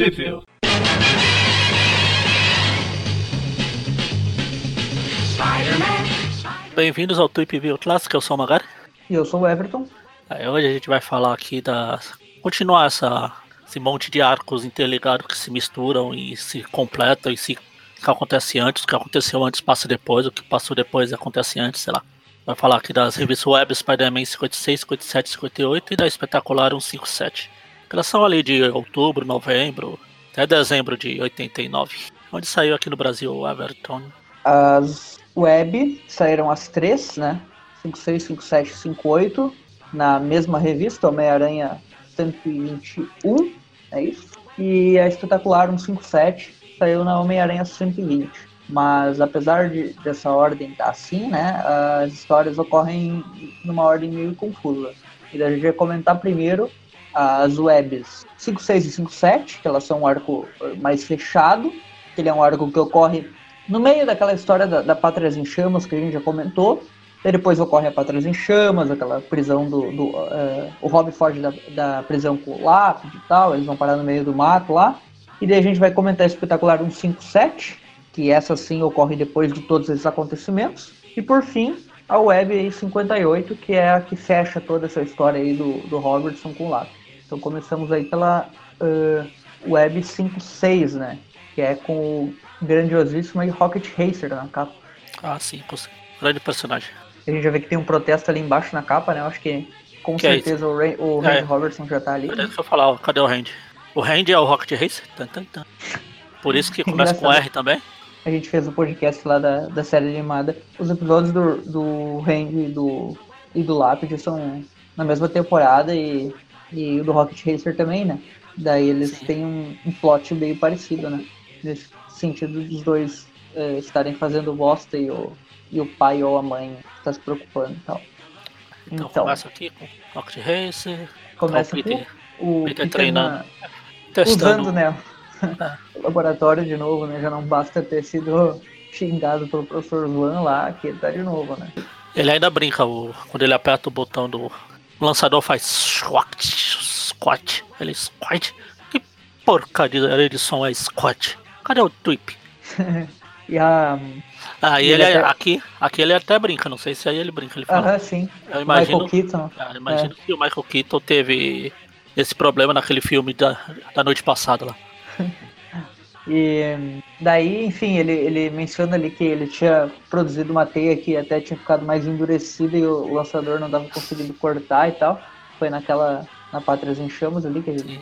Review. Bem-vindos ao Tweep View Clássico, eu sou o Magari. E eu sou o Everton. Aí, hoje a gente vai falar aqui da. continuar essa, esse monte de arcos interligados que se misturam e se completam e se o que acontece antes, o que aconteceu antes passa depois, o que passou depois acontece antes, sei lá. Vai falar aqui das revistas web Spider-Man 56, 57, 58 e da Espetacular 157. Elas são ali de outubro, novembro, até dezembro de 89. Onde saiu aqui no Brasil, Everton? As web saíram as três, né? 56, 57, 58, na mesma revista, Homem-Aranha 121, é isso? E a Espetacular 157 saiu na Homem-Aranha 120. Mas apesar de, dessa ordem estar tá assim, né? As histórias ocorrem numa ordem meio confusa. E a gente vai comentar primeiro as webs 56 e 57, que elas são um arco mais fechado, que ele é um arco que ocorre no meio daquela história da, da Pátrias em Chamas que a gente já comentou. E depois ocorre a Pátrias em Chamas, aquela prisão do. do uh, o Rob foge da, da prisão com o e tal, eles vão parar no meio do mato lá. E daí a gente vai comentar espetacular 157, que essa sim ocorre depois de todos esses acontecimentos. E por fim, a Web 58, que é a que fecha toda essa história aí do, do Robertson com o. Então começamos aí pela uh, Web 56, né? Que é com o grandiosíssimo Rocket Racer na capa. Ah, sim, grande personagem. A gente já vê que tem um protesto ali embaixo na capa, né? Eu acho que com que é certeza é o, Ray, o Randy é. Robertson já tá ali. Deixa eu falar, cadê o Randy? O Randy é o Rocket Racer? Tan, tan, tan. Por isso que começa com R também? A gente fez o um podcast lá da, da série animada. Os episódios do, do Randy e do, e do Lápide são na mesma temporada e e o do Rocket Racer também, né? Daí eles Sim. têm um, um, plot meio parecido, né? Nesse sentido dos dois é, estarem fazendo bosta e o, e o pai ou a mãe tá se preocupando e tal. Então, então começa aqui com Rocket Racer. Começa o Peter, o Peter, Peter treinando. Na. Usando, né? o laboratório de novo, né? Já não basta ter sido xingado pelo professor Luan lá, que ele tá de novo, né? Ele ainda brinca o, quando ele aperta o botão do o lançador faz squat, squat, ele squat. Que porcaria de som é squat? Cadê o tweep? e a. Ah, e ele, ele até... aqui, aqui ele até brinca, não sei se aí ele brinca. Ele fala. Aham, sim. Eu imagino, Michael Keaton. Ah, imagino é. que o Michael Keaton teve esse problema naquele filme da, da noite passada lá. E daí, enfim, ele, ele menciona ali que ele tinha produzido uma teia que até tinha ficado mais endurecida e o lançador não dava conseguindo cortar e tal. Foi naquela, na Pátrias em Chamas ali, que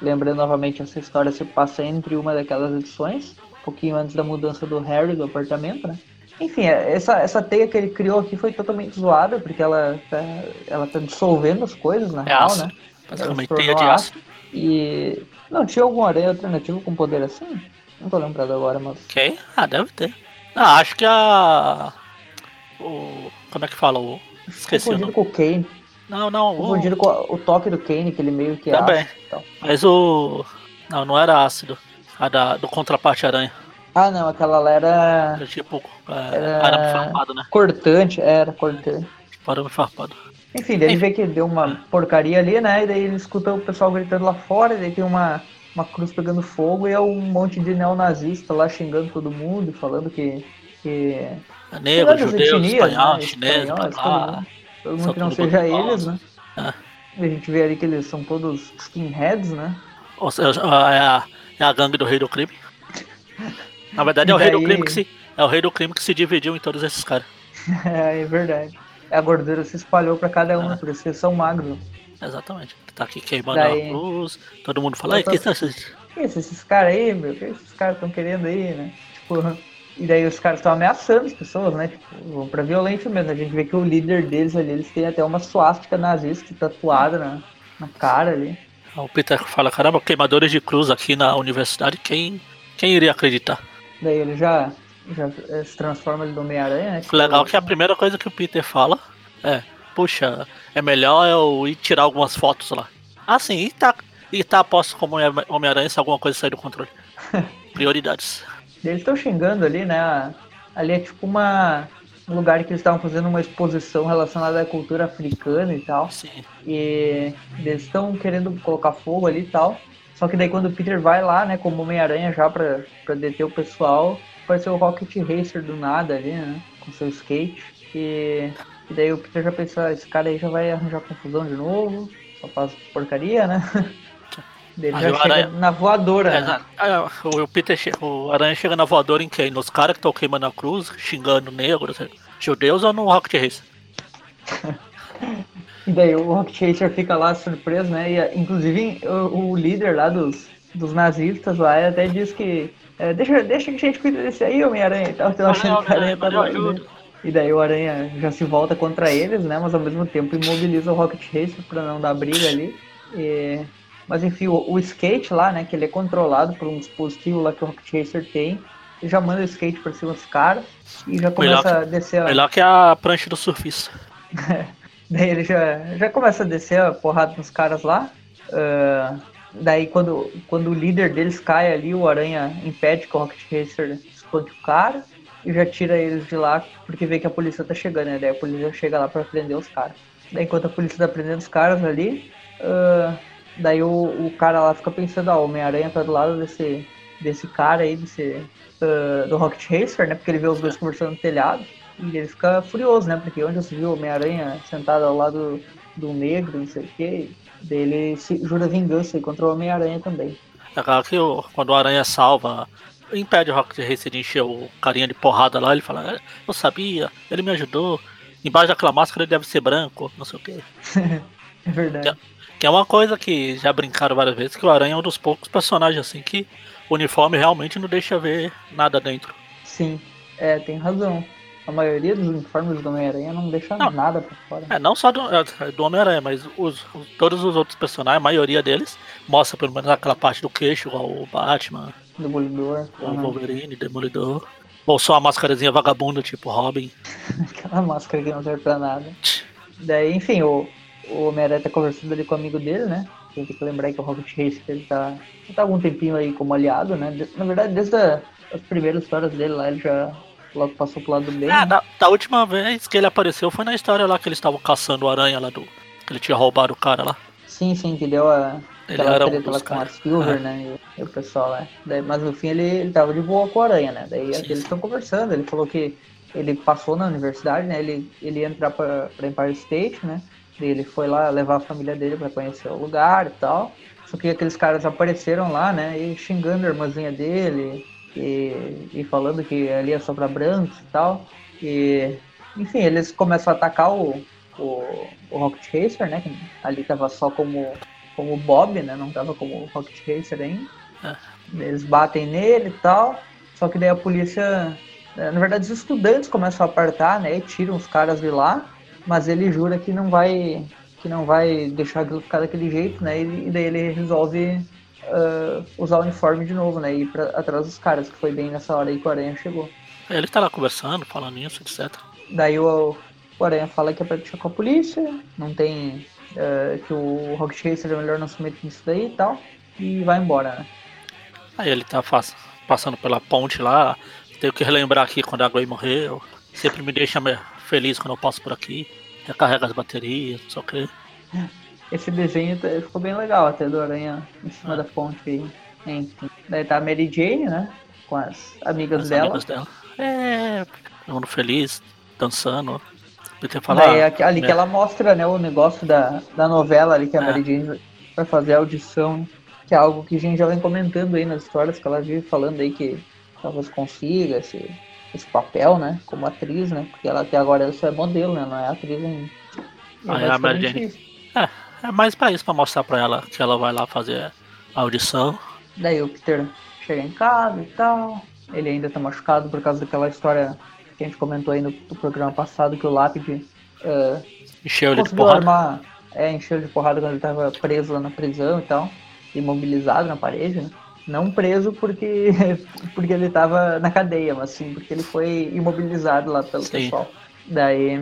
lembrando novamente, essa história se passa entre uma daquelas edições, um pouquinho antes da mudança do Harry do apartamento, né? Enfim, essa, essa teia que ele criou aqui foi totalmente zoada, porque ela tá, ela tá dissolvendo as coisas, na é real, ácido. né? Basicamente, teia de ácido. E não, tinha algum aranha alternativo com poder assim? Não tô lembrado agora, mas. Ok? Ah, deve ter. Ah, acho que a. O. Como é que fala? O. Esqueci. Confundido com o Kane. Não, não. Confundido o... com o toque do Kane, que ele meio que é Também. Ácido, Mas o. Não, não era ácido. A da, do contraparte aranha. Ah, não, aquela lá era. Era tipo. É, era... Arame farpado, né? Cortante, era cortante. Tipo arame farpado. Enfim, daí ele vê que deu uma porcaria ali, né? E daí ele escuta o pessoal gritando lá fora, e daí tem uma, uma cruz pegando fogo e é um monte de neonazista lá xingando todo mundo, falando que. que é negro, judeu, espanhol, né? chinês, espanhóis, todo mundo, todo mundo que não seja eles, né? É. A gente vê ali que eles são todos skinheads, né? Ou seja, é a, é a gangue do rei do crime. Na verdade é o daí... rei do crime que se. É o rei do crime que se dividiu em todos esses caras. é, é verdade a gordura se espalhou para cada um, ah. por isso eles são magros. Exatamente. Tá aqui queimando Daí... a luz, todo mundo fala, que tá esses... esses caras aí, meu, que esses caras estão querendo aí, né? Tipo, e daí os caras estão ameaçando as pessoas, né? Tipo, vão pra violência mesmo. A gente vê que o líder deles ali, eles têm até uma suástica nazista tatuada na, na cara ali. O Peter fala, caramba, queimadores de cruz aqui na universidade, quem, quem iria acreditar? Daí ele já já se transforma ele no Homem-Aranha, né? Legal que a primeira coisa que o Peter fala é, puxa, é melhor eu ir tirar algumas fotos lá. Ah, sim, e tá, e tá posto como Homem-Aranha se alguma coisa sair do controle. Prioridades. Eles estão xingando ali, né? Ali é tipo uma um lugar que eles estavam fazendo uma exposição relacionada à cultura africana e tal. Sim. E eles estão querendo colocar fogo ali e tal. Só que daí quando o Peter vai lá, né, como Homem-Aranha já pra, pra deter o pessoal, apareceu o Rocket Racer do nada ali, né, com seu skate. E, e daí o Peter já pensou, ah, esse cara aí já vai arranjar confusão de novo, só faz porcaria, né? Ele já chega aranha... na voadora. É, né? o, Peter, o Aranha chega na voadora em quem? Nos caras que estão queimando a cruz, xingando negros, judeus ou no Rocket Racer? e daí o Rocket Racer fica lá surpreso, né? E, inclusive o, o líder lá dos, dos nazistas lá até diz que é, deixa, deixa que a gente cuida desse aí, Homem-Aranha e tal. Então achando que a Aranha tá lá. E daí o Aranha já se volta contra eles, né? Mas ao mesmo tempo imobiliza o Rocket Racer pra não dar briga ali. E mas enfim, o, o, skate lá, né, que ele é controlado por um dispositivo lá que o Rocket Racer tem, ele já manda o skate pra cima dos caras e já começa melhor, a descer. Melhor que a prancha do surfista. daí ele já, já começa a descer a porrada nos caras lá. Uh, daí quando, quando o líder deles cai ali, o Aranha impede que o Rocket Racer esconde o cara e já tira eles de lá porque vê que a polícia tá chegando, né? Daí a polícia chega lá pra prender os caras. Daí enquanto a polícia tá prendendo os caras ali, uh, Daí o, o cara lá fica pensando, ó, o Homem-Aranha tá do lado desse, desse cara aí, desse, uh, do Rocket Racer, né? Porque ele vê os dois conversando no telhado. E ele fica furioso, né? Porque onde você viu o Homem-Aranha sentado ao lado do negro, não sei o quê. Daí ele se, jura vingança contra o Homem-Aranha também. É claro que o, quando o Aranha salva, impede o Rocket Racer de encher o carinha de porrada lá, ele fala, é, eu sabia, ele me ajudou. Embaixo daquela máscara ele deve ser branco, não sei o quê. é verdade. Que é uma coisa que já brincaram várias vezes, que o Aranha é um dos poucos personagens assim que o uniforme realmente não deixa ver nada dentro. Sim, é, tem razão. A maioria dos uniformes do Homem-Aranha não deixa não, nada pra fora. É, não só do, é, do Homem-Aranha, mas os, os, todos os outros personagens, a maioria deles, mostra pelo menos aquela parte do queixo, igual o Batman, Demolidor, o uhum. Wolverine, Demolidor. Ou só a máscarazinha vagabunda, tipo Robin. aquela máscara que não serve pra nada. Daí, enfim, o, o Homem-Aranha tá conversando ali com o amigo dele, né? Tem que lembrar que o Rocket Racer ele tá, já tá há algum tempinho aí como aliado, né? Na verdade, desde a, as primeiras histórias dele lá, ele já logo passou pro lado do bem. É, né? da, da, última vez que ele apareceu foi na história lá que eles estavam caçando o aranha lá do. Que ele tinha roubado o cara lá. Sim, sim, que deu a. Ele treta um lá com a Silver, é. né? E, e, o pessoal lá. Daí, mas no fim ele, ele tava de boa com o aranha, né? Daí sim, eles estão conversando, ele falou que ele passou na universidade, né? Ele, ele ia entrar pra, pra Empire State, né? Ele foi lá levar a família dele para conhecer o lugar e tal. Só que aqueles caras apareceram lá, né? E xingando a irmãzinha dele. E, e falando que ali é só pra brancos e tal. E, enfim, eles começam a atacar o, o, o Rocket Racer, né? Que ali tava só como, como Bob, né? Não tava como Rocket Racer ainda. É. Eles batem nele e tal. Só que daí a polícia. Na verdade, os estudantes começam a apartar, né? E tiram os caras de lá mas ele jura que não vai que não vai deixar aquilo ficar daquele jeito, né? E, daí ele resolve uh, usar o uniforme de novo, né? E ir pra, atrás dos caras, que foi bem nessa hora aí que o Aranha chegou. Ele tá lá conversando, falando isso, etc. Daí o, o Aranha fala que é pra deixar com a polícia, não tem. Uh, que o Rocket Racer é melhor não se meter nisso daí e tal. E vai embora, né? Aí ele tá passando pela ponte lá. Tenho que relembrar aqui quando a Gwen morreu. Sempre me deixa feliz quando eu passo por aqui. Recarrega as baterias, só que. Esse desenho tá, ficou bem legal até do Aranha em cima da ponte aí. Enfim. Daí tá a Mary Jane, né? Com as amigas as dela. Amigas dela. É, todo mundo feliz, dançando. Falar, Daí, ali né? que ela mostra né, o negócio da, da novela ali que a é. Mary Jane vai fazer a audição, que é algo que a gente já vem comentando aí nas histórias que ela vive falando aí que talvez consiga, se esse papel, né? Como atriz, né? Porque ela até agora só é modelo, né? Não é atriz ainda. Ah, é a Mary Jane. É, é mais pra isso, pra mostrar pra ela que ela vai lá fazer a audição. Daí o Peter chega em casa e tal. Ele ainda tá machucado por causa daquela história que a gente comentou aí no, no programa passado, que o Lápide uh, encheu ele de porrada. Armar, é, encheu de porrada quando ele tava preso lá na prisão e tal. Imobilizado na parede, né? Não preso porque, porque ele estava na cadeia, mas sim porque ele foi imobilizado lá pelo sim. pessoal. Daí,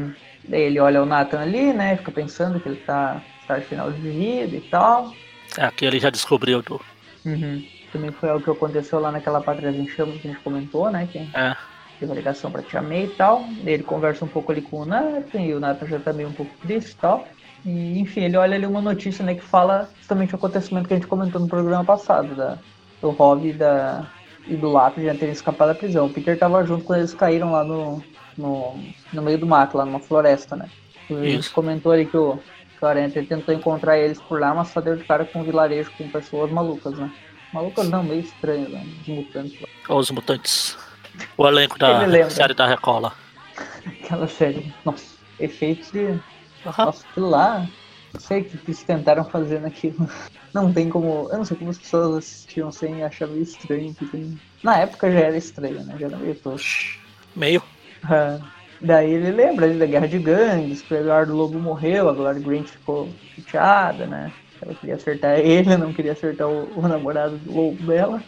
daí ele olha o Nathan ali, né? Fica pensando que ele tá, final de vida e tal. É, aqui ele já descobriu do. Uhum. Também foi algo que aconteceu lá naquela Pátria em Chamas que a gente comentou, né? Que é. teve uma ligação pra Tia May e tal. Ele conversa um pouco ali com o Nathan, e o Nathan já tá meio um pouco triste e tal. E, enfim, ele olha ali uma notícia, né, que fala justamente o acontecimento que a gente comentou no programa passado, da, do Rob e, da, e do Lápis já terem escapado da prisão. O Peter tava junto quando eles caíram lá no, no, no meio do mato, lá numa floresta, né? A gente comentou ali que o, que o Aranha tentou encontrar eles por lá, mas só deu de cara com um vilarejo com pessoas malucas, né? Malucas não, meio estranhas, né? Os mutantes lá. Os mutantes. O elenco da Ele série da Record lá. Aquela série, nossa, efeitos de. Aham. Nossa, lá, não sei o que eles tentaram fazer naquilo. Não tem como. Eu não sei como as pessoas assistiam sem achar meio estranho. Que tem... Na época já era estranho, né? Já era meio tosco. Meio. Ah, daí ele lembra ali da guerra de gangues, que o Eduardo Lobo morreu, a Gloria Grant ficou chateada, né? Ela queria acertar ele, não queria acertar o, o namorado do Lobo dela.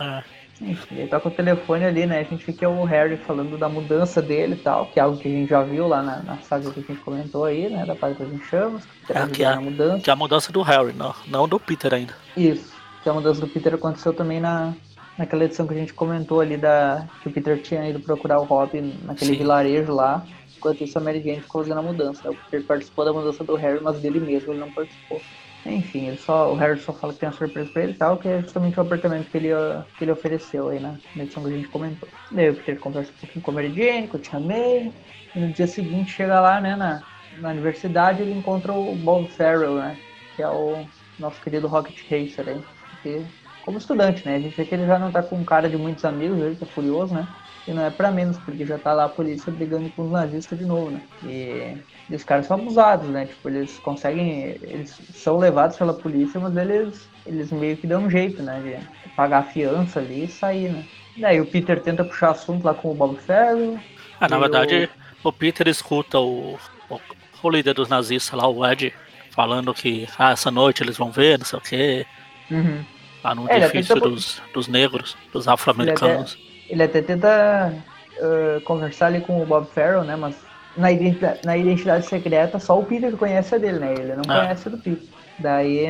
É. Enfim, ele toca o telefone ali, né? A gente fica o Harry falando da mudança dele e tal, que é algo que a gente já viu lá na, na saga que a gente comentou aí, né? Da Paz das Enxamas, que É, que é- na mudança. Que é a mudança do Harry, não, não do Peter ainda. Isso, que a mudança do Peter aconteceu também na, naquela edição que a gente comentou ali da que o Peter tinha ido procurar o Robin naquele Sim. vilarejo lá. Enquanto isso, a Mary Jane ficou fazendo a mudança. né? O Peter participou da mudança do Harry, mas dele mesmo ele não participou. Enfim, ele só, o Harry só fala que tem uma surpresa pra ele e tal, que é justamente o apartamento que ele, que ele ofereceu aí na, na edição que a gente comentou. Daí o Peter conversa um pouquinho com a Mary Jane, com a Tia May, e no dia seguinte chega lá, né, na, na universidade, ele encontra o Bob Farrell, né, que é o nosso querido Rocket Racer aí, que, como estudante, né, a gente vê que ele já não tá com cara de muitos amigos, ele tá furioso, né, e não é pra menos, porque já tá lá a polícia brigando com os nazistas de novo, né, e, e os caras são abusados, né, tipo, eles conseguem, eles são levados pela polícia, mas eles, eles meio que dão um jeito, né, de pagar a fiança ali e sair, né. Daí o Peter tenta puxar assunto lá com o Bob Farrell, É, na verdade, o Peter escuta o, o, o líder dos nazistas lá, o Ed, falando que ah, essa noite eles vão ver, não sei o quê, uhum. Lá no É, ele edifício até- dos, dos negros, dos afro-americanos. Ele até tenta uh, conversar ali com o Bob Farrell, né? Mas na identidade, na identidade secreta só o Peter conhece a dele, né? Ele não Ah. conhece a do Peter. Daí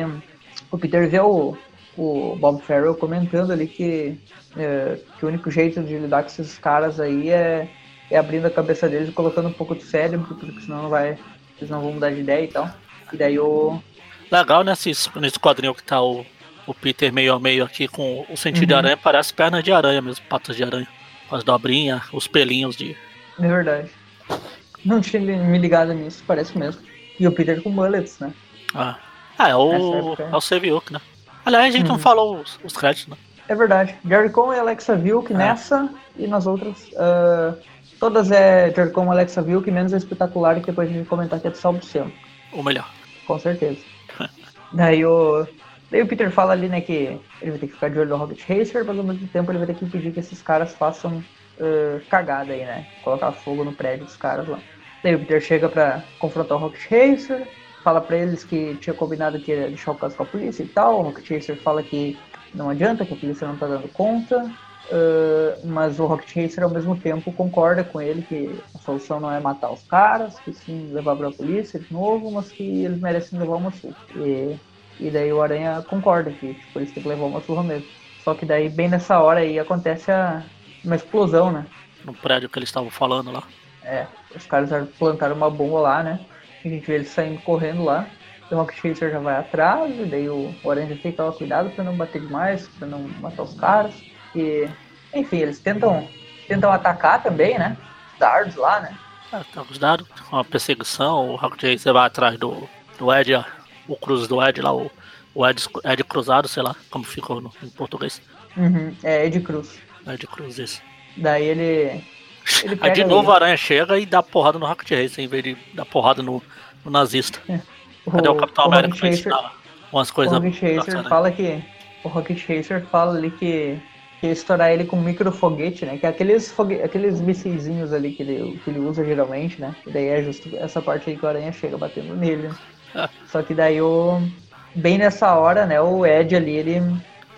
o Peter vê o, o Bob Farrell comentando ali que, eh, que o único jeito de lidar com esses caras aí é, é abrindo a cabeça deles e colocando um pouco de cérebro, porque senão não vai, eles não vão mudar de ideia e tal. E daí o. Legal nesse, nesse quadrinho que tá o, o Peter meio a meio aqui com o sentido de Uhum. aranha, parece pernas de aranha mesmo, patas de aranha. As dobrinhas, os pelinhos de. É verdade. Não tinha me ligado nisso, parece mesmo. E o Peter com mullets, né? Ah, ah é o, época, é. é o Seviuk, né? Aliás, a gente não Uhum. falou os, os créditos, né? É verdade. Jerry Con e Alexa Vilk É. nessa e nas outras. ah, todas é Jerry Con e Alexa Vilk, menos a espetacular, que depois a gente comentar que é de Salvo Sempre. Ou melhor. Com certeza. daí o. Daí o Peter fala ali, né, que ele vai ter que ficar de olho no Rocket Racer, mas ao mesmo tempo ele vai ter que impedir que esses caras façam ah, cagada aí, né? Colocar fogo no prédio dos caras lá. Daí o Peter chega pra confrontar o Rocket Racer, fala pra eles que tinha combinado que ia deixar o caso com a polícia e tal. O Rocket Racer fala que não adianta, que a polícia não tá dando conta. ah, mas o Rocket Racer ao mesmo tempo concorda com ele que a solução não é matar os caras, que sim levar pra polícia de novo, mas que eles merecem levar uma surra. E, e daí o Aranha concorda que tipo, eles têm que levar uma surra mesmo. Só que daí bem nessa hora aí acontece a, uma explosão, né? No prédio que eles estavam falando lá. É, os caras plantaram uma bomba lá, né? A gente vê eles saindo correndo lá. O Rocket Racer já vai atrás, e daí o, o Aranha tem que tomar cuidado pra não bater demais, pra não matar os caras. E, enfim, eles tentam, tentam atacar também, né? Os dardos lá, né? É, tá os dados, uma perseguição, o Rocket Racer vai atrás do, do Ed, ó, o cruz do Ed lá, o, o Ed, Ed cruzado, sei lá como ficou no, em português. Uhum, é Ed Cruz. Ed Cruz, isso. Daí ele. Ele Aí de novo a aranha chega e dá porrada no Rocket Racer, em vez de dar porrada no, no nazista. Cadê o Capitão o América pra ensinar umas O coisas Rocket Racer fala que. O Rocket Racer fala ali que. Que estourar ele com um microfoguete, né? Que é aqueles, fogue... aqueles mísseis ali que ele, que ele usa geralmente, né? E daí é justo essa parte aí que o Aranha chega batendo nele. É. Só que daí o. Bem nessa hora, né? O Ed ali, ele.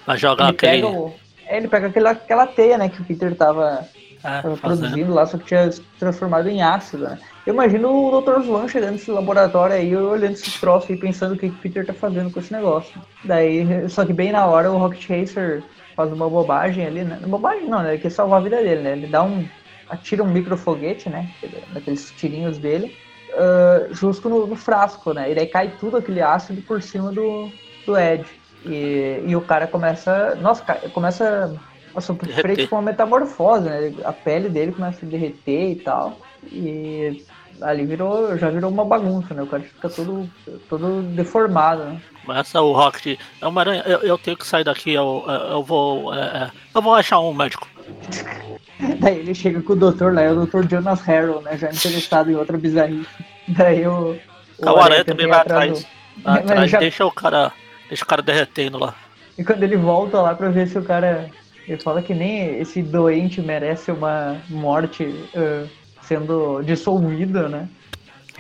Vai jogar Ele aquele. pega, o... é, ele pega aquela, aquela teia, né? Que o Peter tava, É, tava produzindo lá, só que tinha se transformado em ácido, né? Eu imagino o Dr. Swan chegando nesse laboratório aí, olhando esse troço e pensando o que que o Peter tá fazendo com esse negócio. Daí, só que bem na hora o Rocket Racer faz uma bobagem ali, né? Bobagem não, né? Ele quer salvar a vida dele, né? Ele dá um. atira um microfoguete, né? Daqueles tirinhos dele. Uh, justo no, no, frasco, né? E daí cai tudo aquele ácido por cima do, do Ed. E, e o cara começa. Nossa, começa a sofrer com uma metamorfose, né? A pele dele começa a derreter e tal. E ali virou, já virou uma bagunça, né? O cara fica todo, todo deformado, né? Mas o Rocket é uma aranha. Eu, eu, tenho que sair daqui, eu, eu vou. É, é eu vou achar um médico. Daí ele chega com o doutor lá, é o doutor Jonas Harrow, né? Já interessado em outra bizarrice. Daí o. O, o aranha também vai atrás. Do... atrás já... deixa o cara. Deixa o cara derretendo lá. E quando ele volta lá pra ver se o cara. Ele fala que nem esse doente merece uma morte uh, sendo dissolvida, né?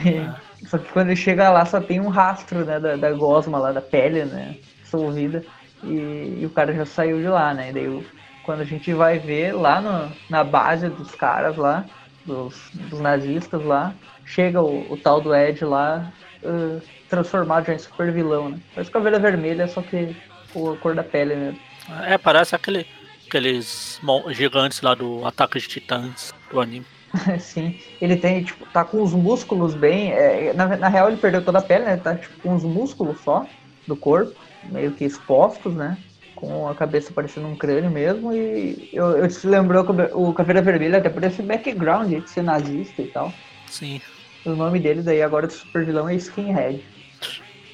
É. Só que quando ele chega lá só tem um rastro, né, da, da gosma lá, da pele, né, dissolvida. E, e, o cara já saiu de lá, né? E daí quando a gente vai ver lá no, na base dos caras lá, dos, dos nazistas lá, chega o, o, tal do Ed lá, uh, transformado já em super vilão, né? Parece caveira vermelha, só que com a cor da pele mesmo. É, parece aquele, aqueles gigantes lá do Ataque de Titãs do anime. Sim, ele tem, tipo, tá com os músculos bem. É, na, na real, ele perdeu toda a pele, né? Tá tipo, com os músculos só do corpo, meio que expostos, né? Com a cabeça parecendo um crânio mesmo, e eu, eu te lembrou o Caveira Vermelha até por esse background de ser nazista e tal. Sim. O nome dele daí agora do super vilão é Skinhead.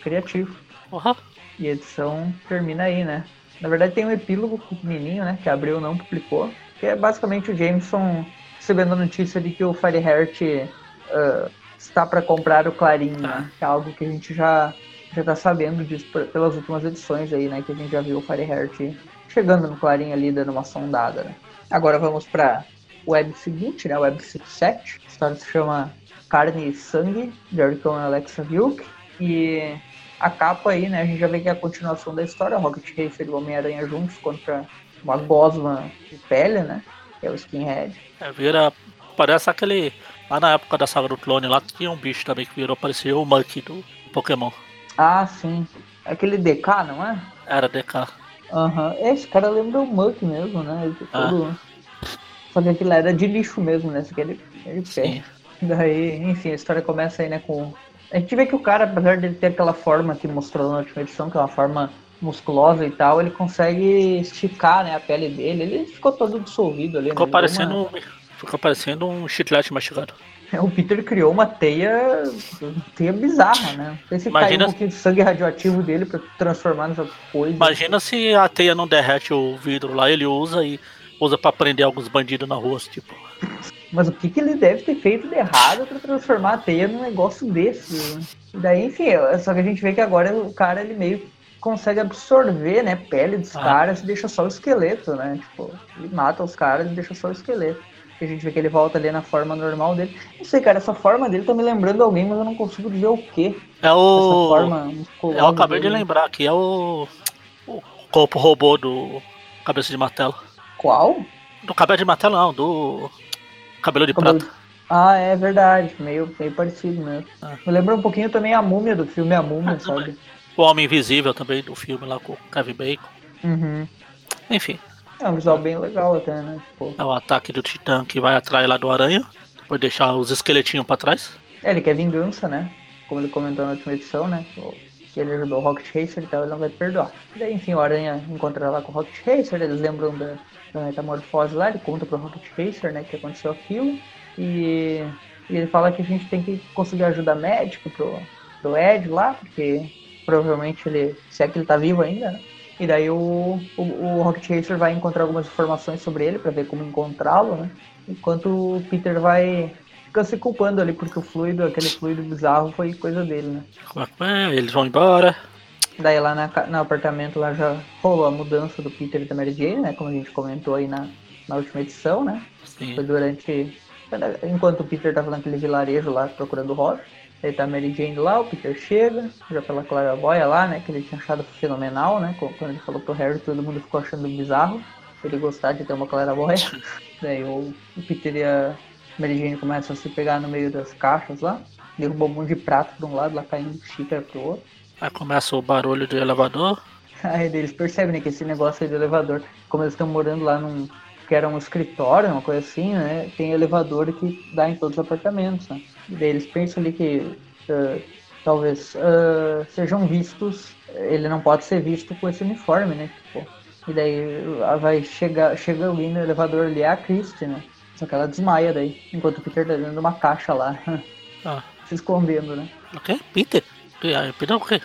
Criativo. Uhum. E a edição termina aí, né? Na verdade tem um epílogo pequenininho, né? Que Abril não publicou. Que é basicamente o Jameson recebendo a notícia de que o Fireheart uh, está para comprar o Clarim, né? Que é algo que a gente já já tá sabendo disso pelas últimas edições aí, né? Que a gente já viu o Fireheart chegando no Clarim ali, dando uma sondada, né? Agora vamos para web seguinte, né? Web 7. A história se chama Carne e Sangue, de Aricon e Alexa Vilk. E a capa aí, né? A gente já vê que é a continuação da história. Rocket Racer e Homem-Aranha juntos contra uma gosma de pele, né? Que é o Skinhead. É, vira... Parece aquele... Lá na época da saga do clone, lá tinha um bicho também que virou, parecia o Monkey do Pokémon. Ah, sim. Aquele DK, não é? Era DK. Aham. Uhum. Esse cara lembra o Muck mesmo, né? Ele ah. todo... Só que aquilo era de lixo mesmo, né? Isso aqui ele, ele sim. Daí, enfim, a história começa aí, né, com... A gente vê que o cara, apesar de ter aquela forma que mostrou na última edição, que é uma forma musculosa e tal, ele consegue esticar, né, a pele dele. Ele ficou todo dissolvido ali. Ficou né? parecendo, uma... ficou parecendo um chiclete mastigado. O Peter criou uma teia, teia bizarra, né? Não sei se Imagina... um pouquinho de sangue radioativo dele pra transformar nessa coisa. Imagina se a teia não derrete o vidro lá, ele usa e usa pra prender alguns bandidos na rua, tipo. Mas o que, que ele deve ter feito de errado para transformar a teia num negócio desse? Né? Daí, enfim, só que a gente vê que agora o cara ele meio consegue absorver, né, pele dos ah. caras e deixa só o esqueleto, né? Tipo, ele mata os caras e deixa só o esqueleto que a gente vê que ele volta ali na forma normal dele. Não sei, cara, essa forma dele tá me lembrando alguém, mas eu não consigo dizer o que. É o. Essa forma Eu acabei dele. de lembrar que é o. O corpo robô do Cabeça de Martelo. Qual? Do cabelo de martelo não, do cabelo de cabelo... prata. Ah, é verdade, meio, meio parecido mesmo. Ah. Me lembra um pouquinho também a múmia do filme A Múmia, ah, sabe? O Homem Invisível também do filme lá com o Kevin Bacon. Uhum. Enfim. É um visual bem legal até, né? Tipo... É o ataque do Titã que vai atrás lá do Aranha. Depois deixar os esqueletinhos pra trás. É, ele quer vingança, né? Como ele comentou na última edição, né? Que ele ajudou o Rocket Racer, então ele não vai perdoar. Daí, enfim, o Aranha encontra lá com o Rocket Racer, eles lembram da, da metamorfose lá, ele conta pro Rocket Racer, né, que aconteceu aquilo. E, e ele fala que a gente tem que conseguir ajuda médica pro, pro Ed lá, porque provavelmente ele, se é que ele tá vivo ainda, né? E daí o, o, o Rocket Racer vai encontrar algumas informações sobre ele para ver como encontrá-lo, né? Enquanto o Peter vai fica se culpando ali porque o fluido, aquele fluido bizarro foi coisa dele, né? É, eles vão embora. Daí lá na, no apartamento lá já rolou a mudança do Peter e da Mary Jane, né? Como a gente comentou aí na, na última edição, né? Sim. Foi durante. Enquanto o Peter tava naquele vilarejo lá procurando o Rob. Aí tá a Mary Jane lá, o Peter chega, já pela claraboia lá, né? Que ele tinha achado fenomenal, né? Quando ele falou pro Harry, todo mundo ficou achando bizarro. Ele gostar de ter uma claraboia. Daí o, o Peter e a Mary Jane começam a se pegar no meio das caixas lá. Derrubou um monte de prato pra um lado, lá caindo xícara pro outro. Aí começa o barulho do elevador. Aí eles percebem né, que esse negócio aí do elevador, como eles estão morando lá num que era um escritório, uma coisa assim, né? Tem elevador que dá em todos os apartamentos, né? E daí eles pensam ali que uh, talvez uh, sejam vistos, ele não pode ser visto com esse uniforme, né? Tipo, e daí vai chegar, chega alguém no elevador ali, é a Christie, né? Só que ela desmaia daí, enquanto o Peter tá dentro de uma caixa lá, ah. se escondendo, né? O quê? Peter? Peter o quê?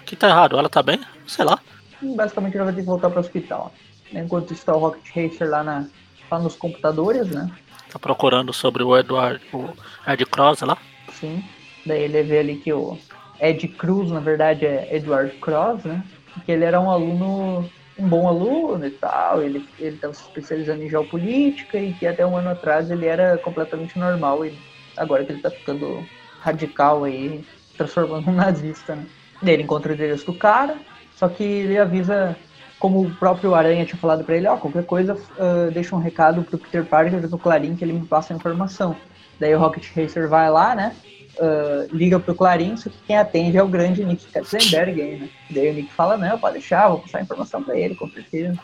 O que tá errado? Ela tá bem? Sei lá. basicamente ela vai ter que voltar pro hospital. Enquanto está o Rocket Racer lá, na, lá nos computadores, né? Tá procurando sobre o Edward, o Ed Cross lá? Sim. Daí ele vê ali que o Ed Cruz, na verdade, é Edward Cross, né? Que ele era um aluno, um bom aluno e tal. Ele ele estava se especializando em geopolítica e que até um ano atrás ele era completamente normal e agora que ele tá ficando radical aí, transformando um nazista, né? Daí ele encontra o endereço do cara, só que ele avisa como o próprio Aranha tinha falado para ele, ó, oh, qualquer coisa, uh, deixa um recado pro Peter Parker do Clarim que ele me passa a informação. Daí o Rocket Racer vai lá, né? Uh, liga pro Clarim, só que quem atende é o grande Nick Katzenberg aí, né? Daí o Nick fala, não, pode deixar, vou passar a informação pra ele, com certeza.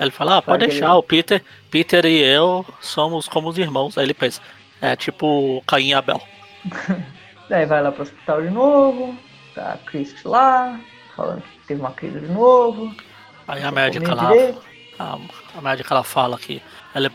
Ele fala, ah, pode deixar, ele... o Peter, Peter e eu somos como os irmãos. Aí ele pensa, é tipo Caim e Abel. Daí vai lá pro hospital de novo, tá a Chris lá, falando que teve uma crise de novo. Aí a médica lá. A, a, médica ela fala que ela é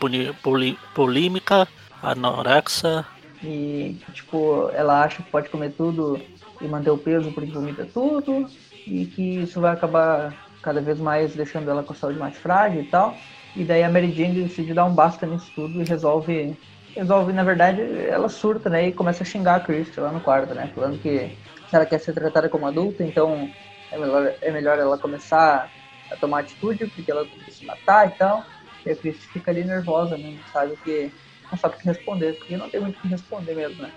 bulímica, anorexa. E tipo, ela acha que pode comer tudo e manter o peso porque vomita tudo. E que isso vai acabar cada vez mais deixando ela com a saúde mais frágil e tal. E daí a Mary Jane decide dar um basta nisso tudo e resolve. Resolve, na verdade, ela surta, né? E começa a xingar a Christie lá no quarto, né? Falando que ela quer ser tratada como adulta, então é melhor, é melhor ela começar a tomar atitude, porque ela que se matar e tal. E a Chris fica ali nervosa, né? Não sabe o que. Não sabe o que responder, porque não tem muito o que responder mesmo, né?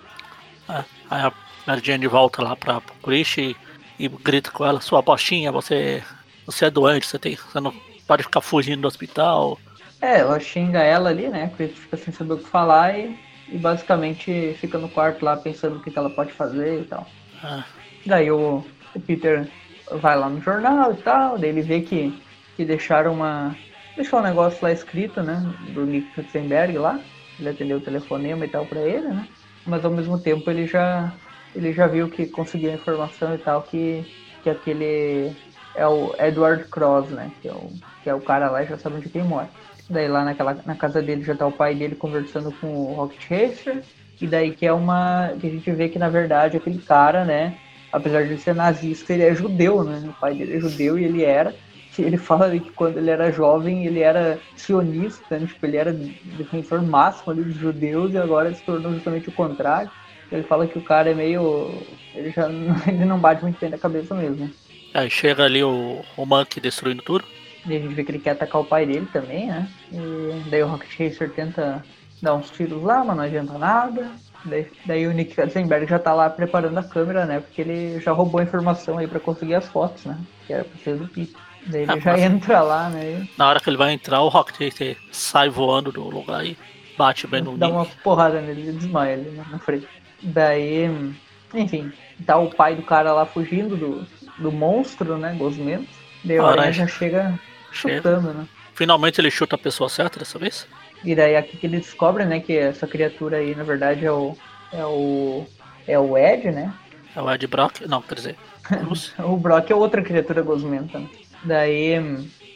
É, aí a Mary Jane volta lá pra Chris e, e grita com ela, sua bostinha, você, você é doente, você, tem, você não pode ficar fugindo do hospital. É, ela xinga ela ali, né? A Chris fica sem saber o que falar e, e basicamente fica no quarto lá pensando o que, que ela pode fazer e tal. É. Daí o, o Peter vai lá no jornal e tal, daí ele vê que, que deixaram uma. Deixou um negócio lá escrito, né? Do Nick Katzenberg lá. Ele atendeu o telefonema e tal pra ele, né? Mas ao mesmo tempo ele já. Ele já viu que conseguiu a informação e tal que, que aquele é o Edward Cross, né? Que é o, que é o cara lá já sabe onde quem mora. Daí lá naquela, na casa dele já tá o pai dele conversando com o Rocket Racer. E daí que é uma. que a gente vê que na verdade aquele cara, né? Apesar de ser nazista, ele é judeu, né? O pai dele é judeu e ele era. Ele fala que quando ele era jovem, ele era sionista, né? tipo, ele era defensor máximo ali dos judeus e agora se tornou justamente o contrário. Ele fala que o cara é meio. Ele já ele não bate muito bem na cabeça mesmo. Aí chega ali o, o Monkey destruindo tudo. E a gente vê que ele quer atacar o pai dele também, né? E daí o Rocket Racer tenta dar uns tiros lá, mas não adianta nada. Daí, daí o Nick Katzenberg já tá lá preparando a câmera, né? Porque ele já roubou a informação aí pra conseguir as fotos, né? Que era pra ser do Peter. Daí ele ah, já entra lá, né? Na hora que ele vai entrar, o Rocket sai voando do lugar e bate bem no Dá Nick. uma porrada nele, ele desmaia ali na frente. Daí, enfim, tá o pai do cara lá fugindo do, do monstro, né? Gosmento. Daí o Aranha já chega chutando, né? Finalmente ele chuta a pessoa certa dessa vez? E daí aqui que ele descobre, né, que essa criatura aí, na verdade, é o. É o. É o Ed, né? É o Ed Brock? Não, quer dizer. o Brock é outra criatura gosmenta, né? Daí,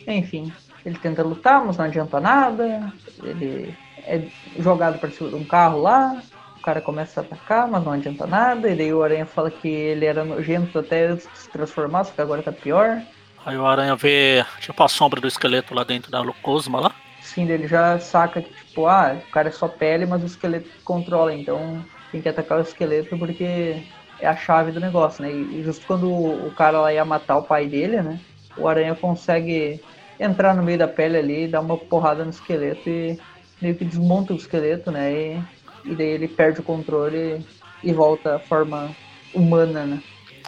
enfim, ele tenta lutar, mas não adianta nada. Ele é jogado para cima de um carro lá. O cara começa a atacar, mas não adianta nada. E daí o Aranha fala que ele era nojento até antes de se transformar, só que agora tá pior. Aí o Aranha vê tipo a sombra do esqueleto lá dentro da Cosma lá fim dele já saca que, tipo, ah, o cara é só pele, mas o esqueleto controla, então tem que atacar o esqueleto porque é a chave do negócio, né? E justo quando o cara lá ia matar o pai dele, né? O aranha consegue entrar no meio da pele ali, dar uma porrada no esqueleto e meio que desmonta o esqueleto, né? E, e daí ele perde o controle e volta à forma humana, né?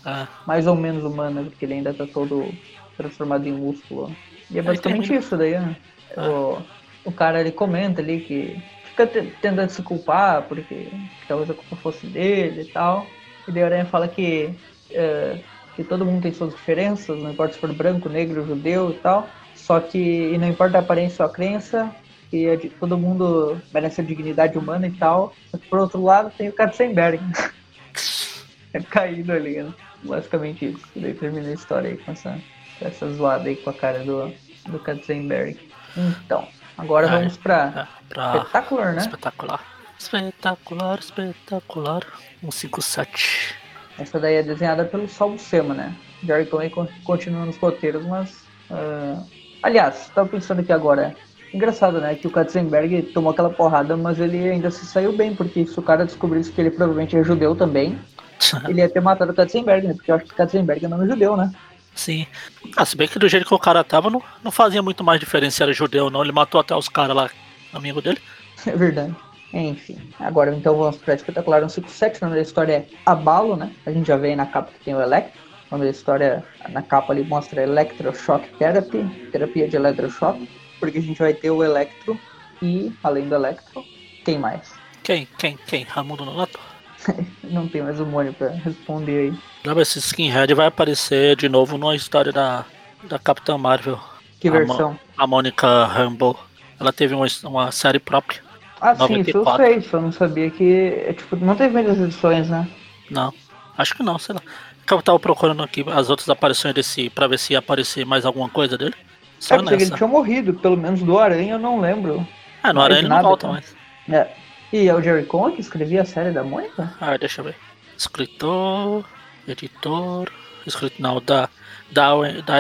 Ah. Mais ou menos humana, porque ele ainda tá todo transformado em músculo. E é basicamente isso daí, né? O, o cara ele comenta ali que fica tentando se culpar porque que talvez a culpa fosse dele e tal. E daí a Aranha fala que, é, que todo mundo tem suas diferenças, não importa se for branco, negro, judeu e tal. Só que não importa a aparência ou a crença, que é todo mundo merece a dignidade humana e tal. Que por outro lado tem o Katzenberg. é caído ali, né? Basicamente isso. E daí termina a história aí com essa, essa zoada aí com a cara do, do Katzenberg. Então, agora Ah, vamos pra É, pra espetacular, né? espetacular. Espetacular, espetacular. 157. Essa daí é desenhada pelo Salvo Sema, né? Jerry con- continua nos roteiros, mas. ah, Aliás, tava pensando aqui agora. Engraçado, né? Que o Katzenberg tomou aquela porrada, mas ele ainda se saiu bem, porque se o cara descobrisse que ele provavelmente é judeu também, ele ia ter matado o Katzenberg, né? Porque eu acho que o Katzenberg é nome judeu, né? Sim. Ah, se bem que do jeito que o cara tava, não, não fazia muito mais diferença se era judeu ou não. Ele matou até os caras lá, amigo dele. É verdade. Enfim, agora então vamos para espetacular 157. O nome da história é Abalo, né? A gente já vê na capa que tem o Electro. O nome da história, na capa ali mostra Electroshock Therapy, terapia de eletrochoque, porque a gente vai ter o Electro e, além do Electro, quem mais? Quem? Quem? Quem? Ramundo Nonato? Não tem mais o Mônio pra responder aí. Lembra, esse Skinhead vai aparecer de novo numa história da, da Capitã Marvel. Que A Mo- versão? A Mônica Rambeau. Ela teve uma, uma série própria. Ah, sim, isso eu 94. sei, só não sabia que. É, tipo, não teve muitas edições, né? Não. Acho que não, sei lá. Eu tava procurando aqui as outras aparições desse. pra ver se ia aparecer mais alguma coisa dele. Só É, porque ele nessa. tinha morrido, pelo menos do Aranha eu não lembro. Ah, no Aranha ele não volta então. mais. É. E é o Jerry Conway que escrevia a série da Mônica? Ah, deixa eu ver. Escritor, editor, escritor, não, da, da, da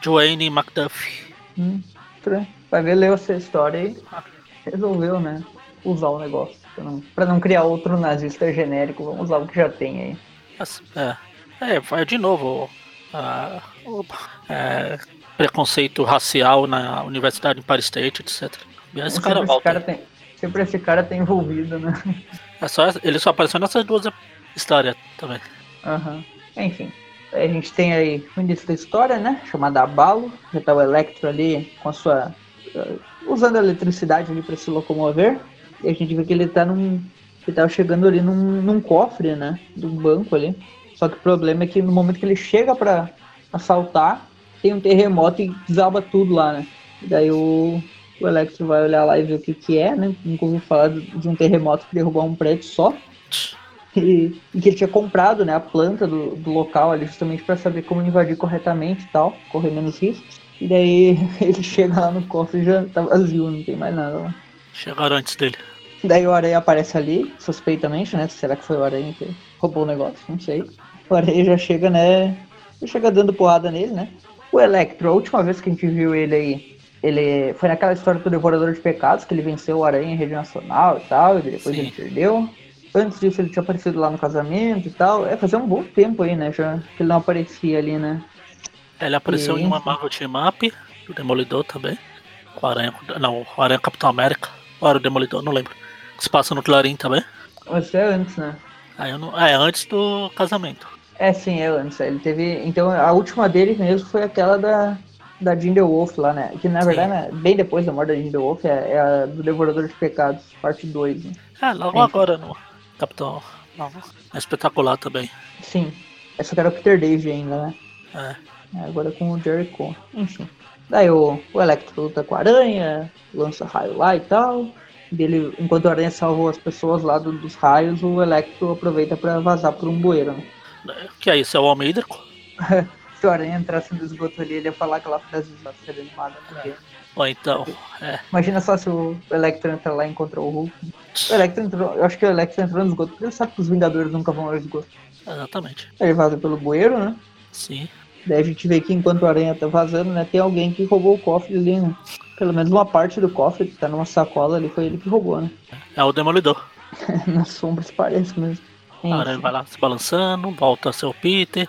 Joanne McDuffie. Hum. Vai ver, leu essa história e resolveu, né? Usar o negócio. Pra não, pra não criar outro nazista genérico, vamos usar o que já tem aí. É, é, vai de novo. é, preconceito racial na Universidade Empire State, etc. Esse cara esse cara tem, sempre esse cara tá envolvido, né? É só, ele só apareceu nessas duas histórias também. Aham. Enfim. A gente tem aí o início da história, né? Chamada Abalo. Já tá o Electro ali com a sua. eh, usando a eletricidade ali pra se locomover. E a gente vê que ele tá num. Ele tava chegando ali num, num cofre, né? Um banco ali. Só que o problema é que no momento que ele chega pra assaltar, tem um terremoto e desaba tudo lá, né? E daí o, o Electro vai olhar lá e ver o que que é, né? Nunca ouviu falar de um terremoto que derrubou um prédio só e, e que ele tinha comprado né, a planta do, do local ali justamente para saber como invadir corretamente e tal, correr menos riscos. E daí ele chega lá no cofre e já tá vazio, não tem mais nada lá. Chegaram antes dele. Daí o Aranha aparece ali, suspeitamente, né? Será que foi o Aranha que roubou o negócio? Não sei. O Aranha já chega, né? Já chega dando porrada nele, né? O Electro, a última vez que a gente viu ele aí, ele foi naquela história do Devorador de Pecados, que ele venceu o Aranha em rede nacional e tal, e depois Sim. ele perdeu. Antes disso ele tinha aparecido lá no casamento e tal. É, fazia um bom tempo aí, né? Já que ele não aparecia ali, né? Ele apareceu em uma. Marvel Team Up, o Demolidor também. Com o Aranha. Não, o Aranha Capitão América. Ou era o Demolidor, não lembro. Que se passa no Clarim também. Mas é antes, né? Aí eu não, é, antes do casamento. É, sim, é antes. Ele teve. Então a última dele mesmo foi aquela da, da Jean The Wolf lá, né? Que na verdade, né, bem depois da morte da Jean The Wolf, é, é a do Devorador de Pecados, parte 2. Né? É, logo Sim. agora no Capitão. É espetacular também. Sim. Essa que era o Peter David ainda, né? É. É, Agora com o Jericho. Enfim. Daí o, o Electro luta com a aranha, lança raio lá e tal. Dele, enquanto a aranha salvou as pessoas lá do- dos raios, o Electro aproveita pra vazar por um bueiro, né? Que é isso? É o Homem Hídrico? Se o aranha entrasse no esgoto ali, ele ia falar aquela frase da série animada. Porque... Ou então. É. Imagina só se o Electro entra lá e encontra o Hulk. O Electro entrou, eu acho que o Electro entrou no esgoto porque ele sabe que os Vingadores nunca vão ao esgoto. Exatamente. Ele vaza pelo bueiro, né? Sim. Daí a gente vê que enquanto o Aranha tá vazando, né, tem alguém que roubou o cofre ali, né? Pelo menos uma parte do cofre que tá numa sacola ali, foi ele que roubou, né? É o Demolidor. Nas sombras parece mesmo. A aranha Enfim. vai lá se balançando, volta a ser o Peter.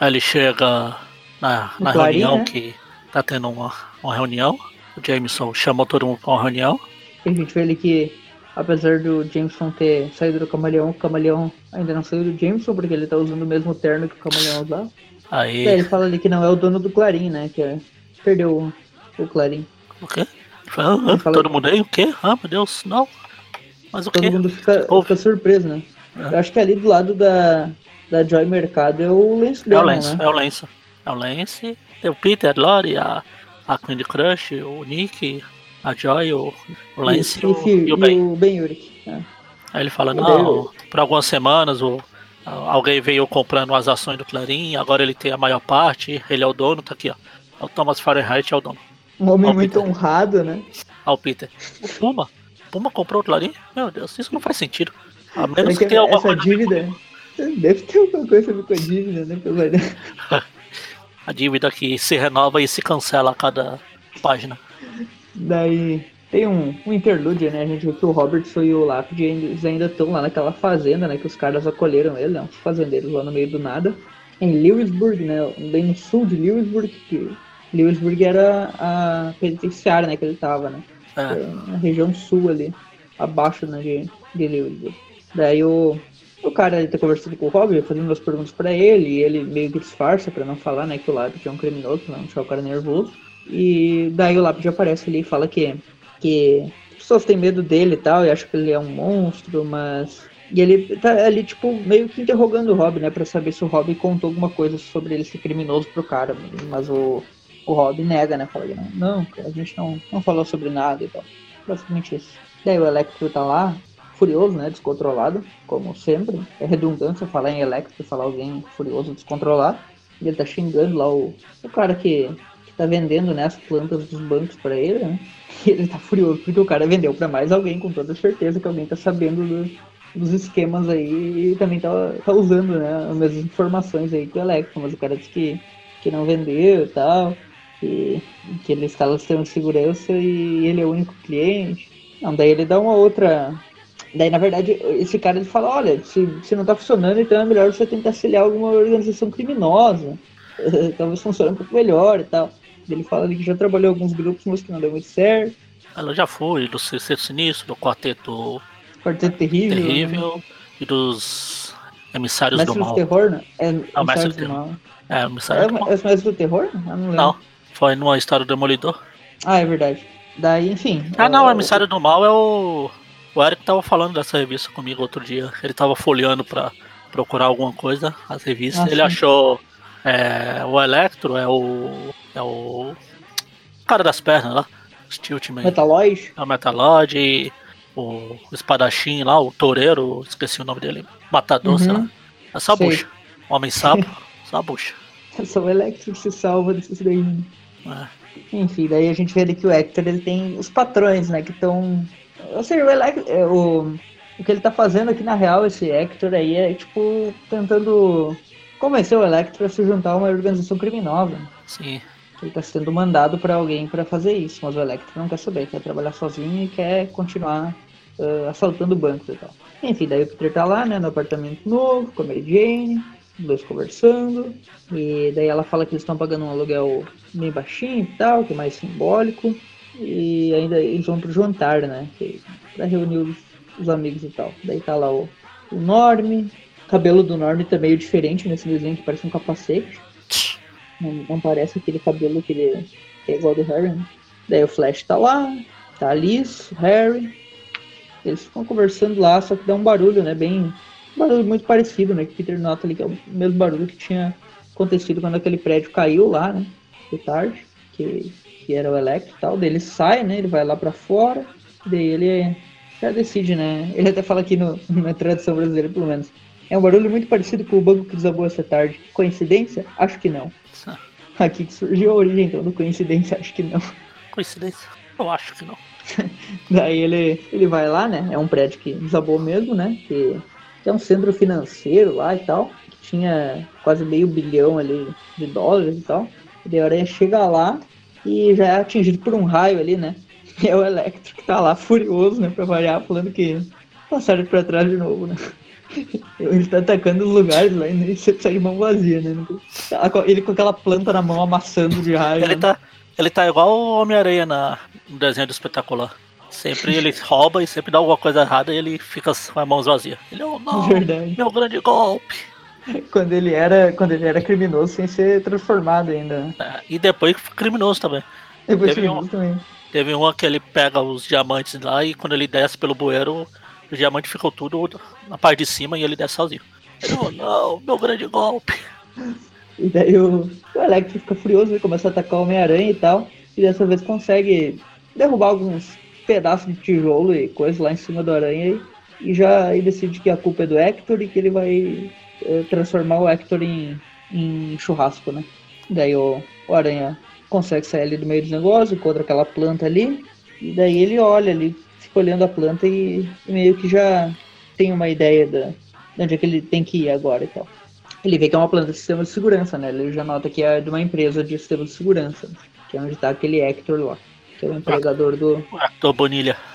Aí ele chega na, na reunião né? que tá tendo uma, uma reunião. O Jameson chamou todo mundo pra uma reunião. E a gente vê ali que, apesar do Jameson ter saído do camaleão, o camaleão ainda não saiu do Jameson, porque ele tá usando o mesmo terno que o camaleão usava. Aí. Daí ele fala ali que não é o dono do Clarim, né? Que é- perdeu o, o Clarim. O quê? Ele fala, "Ah, Ele fala- todo mundo aí? O quê? Ah, meu Deus, não. Mas o Todo quê? mundo fica, fica surpreso, né? É. Eu acho que ali do lado da, da Joy Mercado é o Lance É o Lance, né? é o Lance. É o Lance. Tem o Peter, a Lori, a, a Candy Crush, o Nick, A Joy, o, o Lance e, o, e, o Ben. o Ben Yurik. É. Aí ele fala, não, por algumas semanas o, alguém veio comprando as ações do Clarim, agora ele tem a maior parte, ele é o dono, tá aqui, ó. É o Thomas Fahrenheit é o dono. Um homem muito Peter. honrado, né? Ao Peter. O Puma. Puma comprou o Clarim? Meu Deus, isso não faz sentido. A menos que, que tenha alguma essa dívida. Deve ter alguma coisa a ver com a dívida, né? a dívida que se renova e se cancela a cada página. Daí tem um, um interlúdio, né? A gente vê que o Robertson e o Lápide ainda, ainda estão lá naquela fazenda, né? Que os caras acolheram ele, né? Os fazendeiros lá no meio do nada. Em Lewisburg, né? Bem no sul de Lewisburg, que Lewisburg era a penitenciária, né? Que ele tava, né? É. Na região sul ali, abaixo né, de, de Lewisburg. Daí o, o cara ele tá conversando com o Robert, fazendo umas perguntas para ele, e ele meio que disfarça para não falar, né? Que o Lápide é um criminoso, não deixar o cara nervoso. E daí o Lápide aparece ali e fala que que as pessoas têm medo dele e tal, e acham que ele é um monstro, mas. E ele tá ali, tipo, meio que interrogando o Rob, né, pra saber se o Rob contou alguma coisa sobre ele ser criminoso pro cara, mas o, o Rob nega, né, fala, não, não, a gente não, não falou sobre nada e tal. Basicamente isso. Daí o Electro tá lá, furioso, né, descontrolado, como sempre. É redundância falar em Electro, falar alguém furioso, descontrolado. E ele tá xingando lá o, o cara que, que tá vendendo, né, as plantas dos bancos para ele, né. E ele tá furioso porque o cara vendeu para mais alguém, com toda certeza que alguém tá sabendo do, dos esquemas aí e também tá, tá usando né, as mesmas informações aí que o Electro, mas o cara disse que, que não vendeu e tal, que, que ele instala o sistema de segurança e ele é o único cliente. Não, daí ele dá uma outra. Daí, na verdade, esse cara ele fala, olha, se, se não tá funcionando, então é melhor você tentar auxiliar alguma organização criminosa. Talvez funcione um pouco melhor e tal. Ele fala que já trabalhou em alguns grupos, mas que não deu muito certo. Ela já foi do Sexteto Sinistro, do Quarteto, Quarteto Terrível, terrível né? e dos Emissários Mestre do Mal. Do terror, né? É, não, Mestre do, Terror. É, Emissário é, do Mal. É o Mestre do Terror? Eu não lembro. Não, foi numa história do Demolidor. Ah, é verdade. Daí, enfim. Ah, não, o Emissário do Mal é o. O Eric tava falando dessa revista comigo outro dia. Ele tava folheando pra procurar alguma coisa, as revistas. Ah, ele achou é, o Electro, é o é o cara das pernas lá. Stiltman. Metaloid? É o Metaloid. O, o espadachim lá, o toureiro, esqueci o nome dele. Matador, uhum. sei lá. É só a bucha. Homem sapo, só a bucha. Só o Electro se salva desses daí. É. Enfim, daí a gente vê ali que o Hector ele tem os patrões, né? Que estão. Ou seja, o, é, o, o que ele tá fazendo aqui na real, esse Hector aí, é tipo tentando convencer o Electro a se juntar a uma organização criminosa. Sim. Ele está sendo mandado para alguém para fazer isso, mas o Electro não quer saber, quer trabalhar sozinho e quer continuar uh, assaltando bancos e tal. Enfim, daí o Peter tá lá, né, no apartamento novo, com a Mary Jane, os dois conversando, e daí ela fala que eles estão pagando um aluguel bem baixinho e tal, que é mais simbólico, e ainda eles vão pro jantar, né, para reunir os, os, amigos e tal. Daí tá lá o, o Norme, o cabelo do Norme tá meio diferente nesse desenho, que parece um capacete. Não, não parece aquele cabelo que ele que é igual do Harry, né? Daí o Flash tá lá, tá a Liz, o Harry. Eles ficam conversando lá, só que dá um barulho, né? Bem. Um barulho muito parecido, né? Que Peter nota ali que é o mesmo barulho que tinha acontecido quando aquele prédio caiu lá, né? De tarde, que, que era o Electro e tal. Daí ele sai, né? Ele vai lá pra fora. Daí ele já decide, né? Ele até fala aqui no, na tradução brasileira, pelo menos. É um barulho muito parecido com o banco que desabou essa tarde. Coincidência? Acho que não. Aqui que surgiu a origem, então, do coincidência, acho que não. Coincidência? Eu acho que não. Daí ele, ele vai lá, né? É um prédio que desabou mesmo, né? Que, que é um centro financeiro lá e tal. Que tinha quase meio bilhão ali de dólares e tal. E daí a Aranha chega lá e já é atingido por um raio ali, né? E é o Electro que tá lá furioso, né? Pra variar, falando que passaram pra trás de novo, né? Ele tá atacando os lugares lá e você sai de mão vazia, né? Ele com aquela planta na mão amassando de raiva. Ele tá, ele tá igual o Homem-Aranha no desenho do espetacular. Sempre ele rouba e sempre dá alguma coisa errada e ele fica com as mãos vazias. Ele, oh não, Verdade. meu grande golpe. Quando ele era, quando ele era criminoso sem ser transformado ainda. É, e depois criminoso também. Depois teve criminoso um, também. Teve uma que ele pega os diamantes lá e quando ele desce pelo bueiro, o diamante ficou tudo na parte de cima e ele desce sozinho. Ele, oh não, meu grande golpe. E daí o, o Electro fica furioso e começa a atacar o Homem-Aranha e tal. E dessa vez consegue derrubar alguns pedaços de tijolo e coisas lá em cima do aranha e, e já e decide que a culpa é do Hector e que ele vai transformar o Hector em, em churrasco, né? Daí o, o aranha consegue sair ali do meio do negócio, encontra aquela planta ali, e daí ele olha ali, fica olhando a planta e, e meio que já tem uma ideia da, de onde é que ele tem que ir agora e tal. Ele vê que é uma planta de sistema de segurança, né? Ele já nota que é de uma empresa de sistema de segurança, que é onde tá aquele Hector lá, que é o empregador do. Hector Bonilha.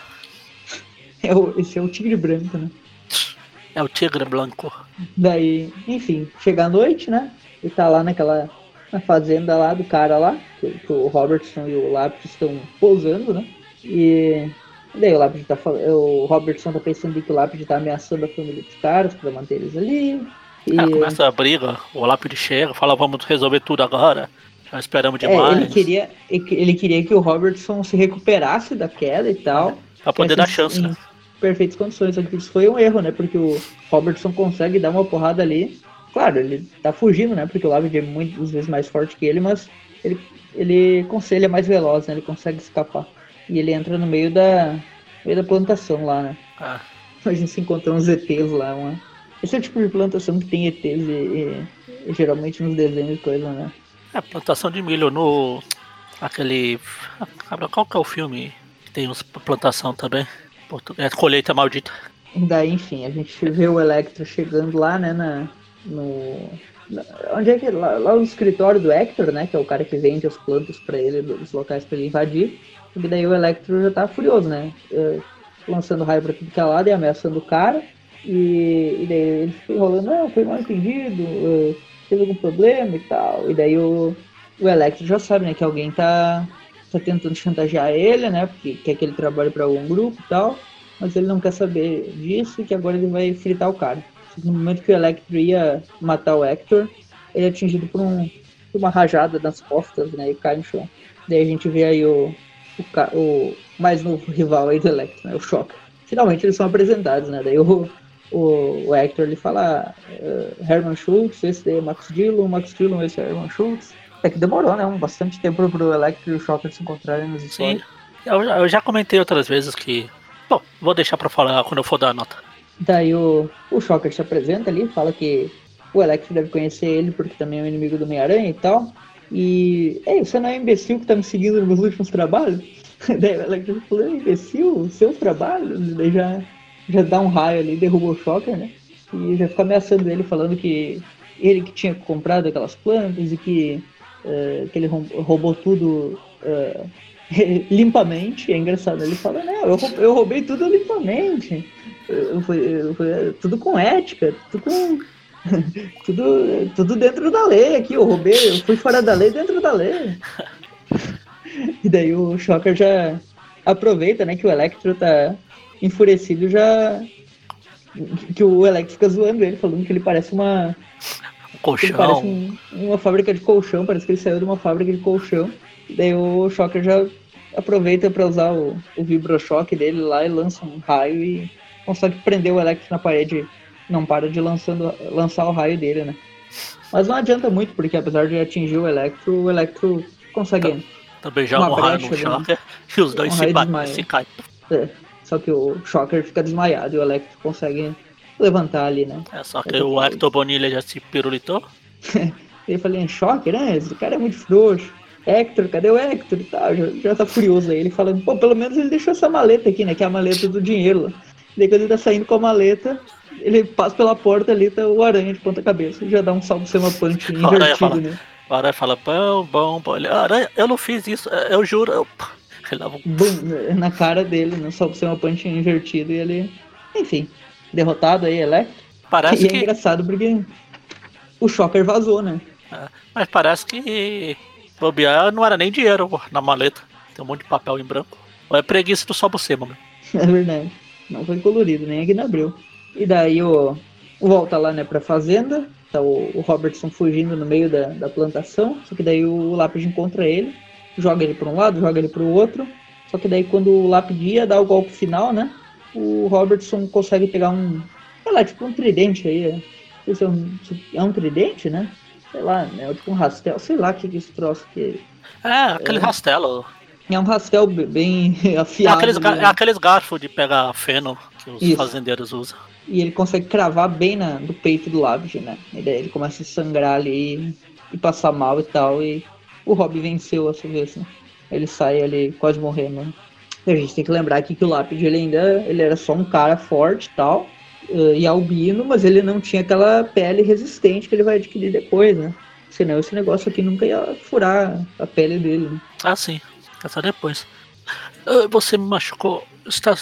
É o, esse é o tigre branco, né? É o tigre branco. Daí, enfim, chega a noite, né? Ele tá lá naquela na fazenda lá do cara lá, que, que o Robertson e o Lápis estão pousando, né? E daí o Lápis tá o Robertson tá pensando que o Lápis tá ameaçando a família dos caras pra manter eles ali. E... É, começa a briga, o Lápis chega, fala vamos resolver tudo agora. Já esperamos demais. É, ele, queria, ele queria que o Robertson se recuperasse da queda e tal. É, pra poder dar chance, né? Perfeitas condições. Só que isso foi um erro, né? Porque o Robertson consegue dar uma porrada ali. Claro, ele tá fugindo, né? Porque o Lavide é muitas vezes mais forte que ele, mas ele, ele, ele é mais veloz, né? Ele consegue escapar. E ele entra no meio da, meio da plantação lá, né? Ah. A gente se encontrou uns ETs lá. Uma... Esse é o tipo de plantação que tem ETs e, e, e geralmente nos desenhos e coisa, né? É, plantação de milho no. Aquele. Qual que é o filme que tem uns plantação também? É colheita maldita. Daí, enfim, a gente vê o Electro chegando lá, né, na, no... Onde é que lá, lá, no escritório do Hector, né, que é o cara que vende as plantas para ele, dos locais para ele invadir. E daí o Electro já tá furioso, né, uh, lançando raio pra tudo que é lado e ameaçando o cara. E, e daí ele fica enrolando, não, foi mal entendido, uh, teve algum problema e tal. E daí o, o Electro já sabe, né, que alguém tá tá tentando chantagear ele, né? Porque quer que ele trabalhe para algum grupo e tal. Mas ele não quer saber disso e que agora ele vai fritar o cara. No momento que o Electro ia matar o Hector, ele é atingido por, um, por uma rajada nas costas, né? E cai no chão. Daí a gente vê aí o, o, o mais novo rival aí do Electro, né? O Shocker. Finalmente eles são apresentados, né? Daí o, o, o Hector ele fala uh, Herman Schultz, esse daí é Max Dillon, Max Dillon, esse é Herman Schultz. É que demorou, né? Um bastante tempo pro Electro e o Shocker se encontrarem nos histórias. Sim, eu, eu já comentei outras vezes que. Bom, vou deixar pra falar quando eu for dar a nota. Daí o, o Shocker se apresenta ali, fala que o Electro deve conhecer ele porque também é um inimigo do Homem-Aranha e tal. E. Ei, você não é imbecil que tá me seguindo nos meus últimos trabalhos? Daí o Electro falou, imbecil, seus trabalhos? Daí já, já dá um raio ali, derruba o Shocker, né? E já fica ameaçando ele, falando que ele que tinha comprado aquelas plantas e que uh, que ele roubou tudo uh, limpamente. É engraçado, ele fala, não, eu, eu roubei tudo limpamente. Eu, eu fui, tudo com ética, tudo com. tudo, tudo dentro da lei aqui, eu roubei, eu fui fora da lei dentro da lei. E daí o Shocker já aproveita, né, que o Electro tá enfurecido já. Que o Electro fica zoando ele, falando que ele parece uma, colchão. Parece um, uma fábrica de colchão, parece que ele saiu de uma fábrica de colchão. Daí o Shocker já aproveita para usar o, o vibrochoque dele lá e lança um raio e consegue prender o Electro na parede. Não para de lançando, lançar o raio dele, né? Mas não adianta muito, porque apesar de atingir o Electro, o Electro consegue. Tá, também já um raio no Shocker e os dois um se, se caem. É, só que o Shocker fica desmaiado e o Electro consegue levantar ali, né? É, só que o Hector Bonilha já se pirulitou. eu falei, em choque, né? Esse cara é muito frouxo. Hector, cadê o Hector e tal? Já, já tá furioso aí. Ele falando, pô, pelo menos ele deixou essa maleta aqui, né? Que é a maleta do dinheiro. Daí quando ele tá saindo com a maleta, ele passa pela porta ali, tá o aranha de ponta cabeça. Já dá um salve sema punch invertido, fala, né? O aranha fala, bom, bom, bom. Ele, aranha, eu não fiz isso, eu juro. Eu... Ele dava um... Bum, na cara dele, né? Salve sema punch invertido e ele... Enfim, derrotado aí, Electro. Parece e é que... é engraçado porque o Shocker vazou, né? É, mas parece que bobear não era nem dinheiro na maleta. Tem um monte de papel em branco. Ou é preguiça do Sobocema, mano. É verdade. Não foi colorido, nem aqui na Abril. E daí o, volta lá, né, pra fazenda. Tá o, o Robertson fugindo no meio da, da plantação. Só que daí o Lápide encontra ele. Joga ele pra um lado, joga ele pro outro. Só que daí quando o Lápide ia dar o golpe final, né? O Robertson consegue pegar um, sei lá, tipo um tridente aí. É. Esse é um, é um tridente, né? Sei lá, né? Tipo um rastelo, sei lá o que, que esse troço que. É, aquele é. rastelo. É um rastel be- bem É afiado. aqueles, ga- né? é aqueles garfos de pegar feno que os Isso. fazendeiros usam. E ele consegue cravar bem na, no peito do Labrid, né? E daí ele começa a sangrar ali e passar mal e tal. E o Rob venceu essa vez, né? Ele sai ali quase morrendo. Né? E a gente tem que lembrar aqui que o Lapid ele ainda ele era só um cara forte e tal. eh, E albino, mas ele não tinha aquela pele resistente que ele vai adquirir depois, né? Senão esse negócio aqui nunca ia furar a pele dele, né? Ah, sim. Essa depois. Ah, Você me machucou. Está...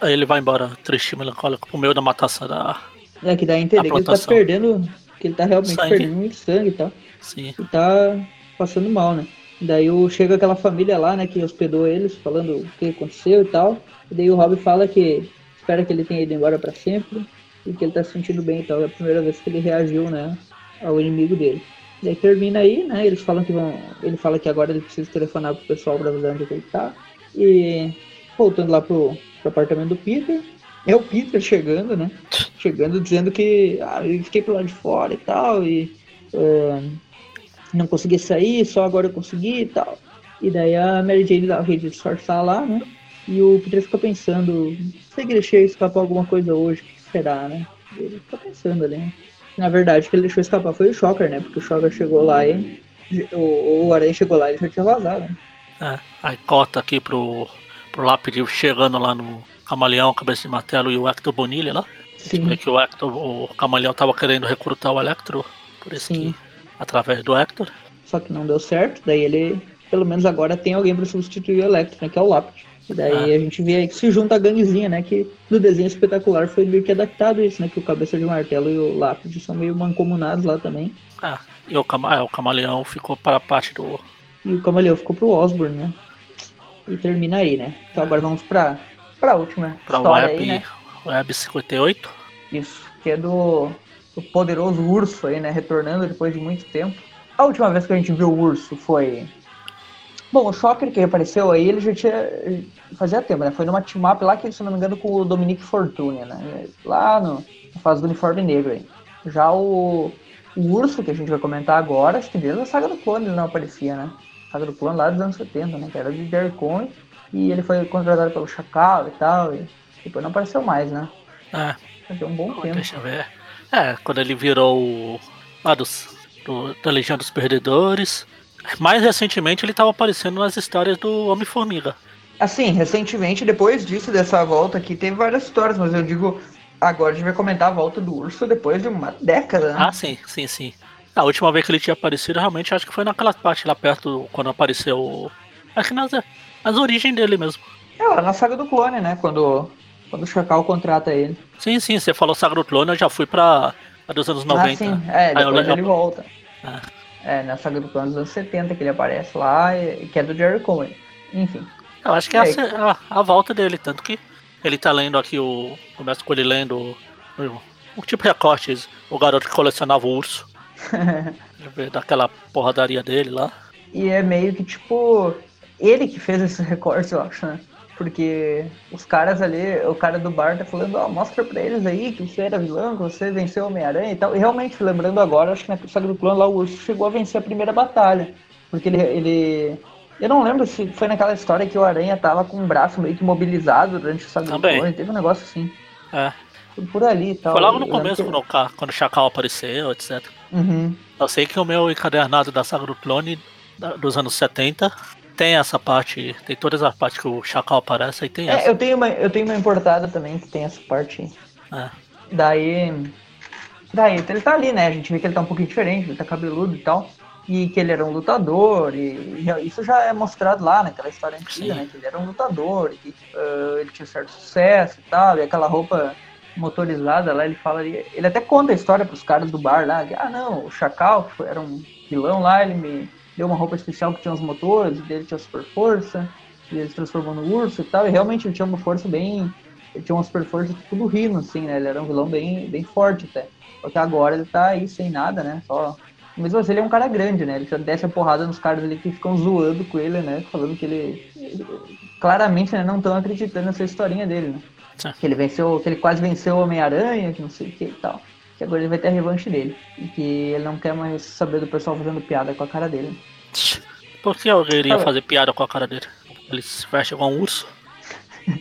Aí ele vai embora, triste, melancólico, pro meio da mataça da. É que dá a entender que ele tá perdendo. Que ele tá realmente Sangue. perdendo muito sangue e tal. Sim. e tá passando mal, né? Daí chega aquela família lá, né, que hospedou eles, falando o que aconteceu e tal. E daí o Rob fala que espera que ele tenha ido embora pra sempre e que ele tá se sentindo bem e tal. É a primeira vez que ele reagiu, né, ao inimigo dele. Daí termina aí, né? Eles falam que vão. Ele fala que agora ele precisa telefonar pro pessoal pra avisar onde ele tá. E voltando lá pro, pro apartamento do Peter. É o Peter chegando, né? Chegando dizendo que ah, eu fiquei pro lado de fora e tal. E eh, não consegui sair, só agora eu consegui e tal. E daí a Mary Jane dá o jeito de disfarçar lá, né? E o Peter fica pensando, se ele deixou escapar alguma coisa hoje, o que será, né? Ele fica pensando ali, né? Na verdade, o que ele deixou escapar foi o Shocker, né? Porque o Shocker chegou lá e. O, o Aranha chegou lá e já tinha vazado, né? É. Aí corta aqui pro, pro lápide chegando lá no Camaleão, Cabeça de Martelo e o Hector Bonilha lá. Sim. Que o Hector, o Camaleão tava querendo recrutar o Electro. Por isso Sim. que, através do Hector. Só que não deu certo, daí ele, pelo menos agora, tem alguém pra substituir o Electro, né? Que é o Lápide. E daí Ah. a gente vê aí que se junta a ganguezinha, né? Que no desenho espetacular foi meio que adaptado isso, né? Que o Cabeça de Martelo e o Lápide são meio mancomunados lá também. Ah, e o, cama, é, o Camaleão ficou para a parte do. E o Camaleão ficou pro Osborne, né? E termina aí, né? Então agora vamos pra, pra última Pra história Web, aí, né? Web 58. Isso, que é do, do poderoso urso aí, né? Retornando depois de muito tempo. A última vez que a gente viu o urso foi. Bom, o Shocker que apareceu aí, ele já tinha. Fazia tempo, né? Foi numa team-up lá que, se não me engano, com o Dominique Fortune, né? Lá no, na fase do uniforme negro aí. Já o, o urso, que a gente vai comentar agora, acho que desde a saga do clone ele não aparecia, né? Saga do clone lá dos anos 70, né? Que era de Jerry. E ele foi contratado pelo Chacal e tal. E depois não apareceu mais, né? É, Fazia um bom tempo. deixa eu ver. É, quando ele virou o. Lá dos, do, da Legião dos Perdedores. Mais recentemente ele tava aparecendo nas histórias do Homem-Formiga. Assim, recentemente, depois disso, dessa volta aqui, teve várias histórias, mas eu digo, agora a gente vai comentar a volta do urso depois de uma década, né? Ah, sim, sim, sim. A última vez que ele tinha aparecido, realmente, acho que foi naquela parte lá perto, quando apareceu. Acho que nas, nas origens dele mesmo. É lá na saga do clone, né? Quando, quando o Chacal contrata ele. Sim, sim, você falou Sagra do Clone, eu já fui pra. a dos anos 90. Ah, sim. É, eu depois lembro- ele volta. Ah. É, na saga do clone dos anos 70 que ele aparece lá, e, que é do Jerry Cohen. Enfim. Eu acho que é É. a, a, a volta dele, tanto que ele tá lendo aqui o. Começa com ele lendo o, o, tipo de recortes, o garoto que colecionava o urso. Eu daquela porradaria dele lá. E é meio que tipo. Ele que fez esse recorte, eu acho, né? Porque os caras ali, o cara do bar tá falando, ó, mostra pra eles aí que você era vilão, que você venceu o Homem-Aranha e tal. E realmente, lembrando agora, acho que na saga do plano lá o urso chegou a vencer a primeira batalha. Porque ele. ele... Eu não lembro se foi naquela história que o Aranha tava com o braço meio que mobilizado durante o saga do Também. clone. Teve um negócio assim. É. Foi por ali e tal. Foi logo no Eu começo, que- quando o, Chacal apareceu, etc. Uhum. Eu sei que o meu encadernado da saga do clone dos anos 70 tem essa parte, tem todas as partes que o Chacal aparece e tem É, essa. eu tenho, uma, eu tenho uma importada também que tem essa parte aí. É. Daí. Daí ele tá ali, né? A gente vê que ele tá um pouquinho diferente, ele tá cabeludo e tal. E que ele era um lutador, e isso já é mostrado lá naquela história antiga, Sim. né? Que ele era um lutador, que ah, ele tinha certo sucesso e tal, e aquela roupa motorizada lá, ele fala ali. Ele até conta a história pros caras do bar lá, que, ah não, o Chacal, era um vilão lá, ele me deu uma roupa especial que tinha os motores, dele tinha super força, e ele se transformou no urso e tal, e realmente ele tinha uma força bem. Ele tinha uma super força tipo do Rino, assim, né? Ele era um vilão bem, bem forte até. Só que agora ele tá aí sem nada, né? Só. Mesmo assim, ele é um cara grande, né? Ele já desce a porrada nos caras ali que ficam zoando com ele, né? Falando que ele. Claramente, né? Não estão acreditando nessa historinha dele, né? Sim. Que ele venceu, que ele quase venceu o Homem-Aranha, que não sei o que e tal. Que agora ele vai ter a revanche dele. E que ele não quer mais saber do pessoal fazendo piada com a cara dele. Por que alguém iria Ah, fazer piada com a cara dele? Ele se veste igual um urso.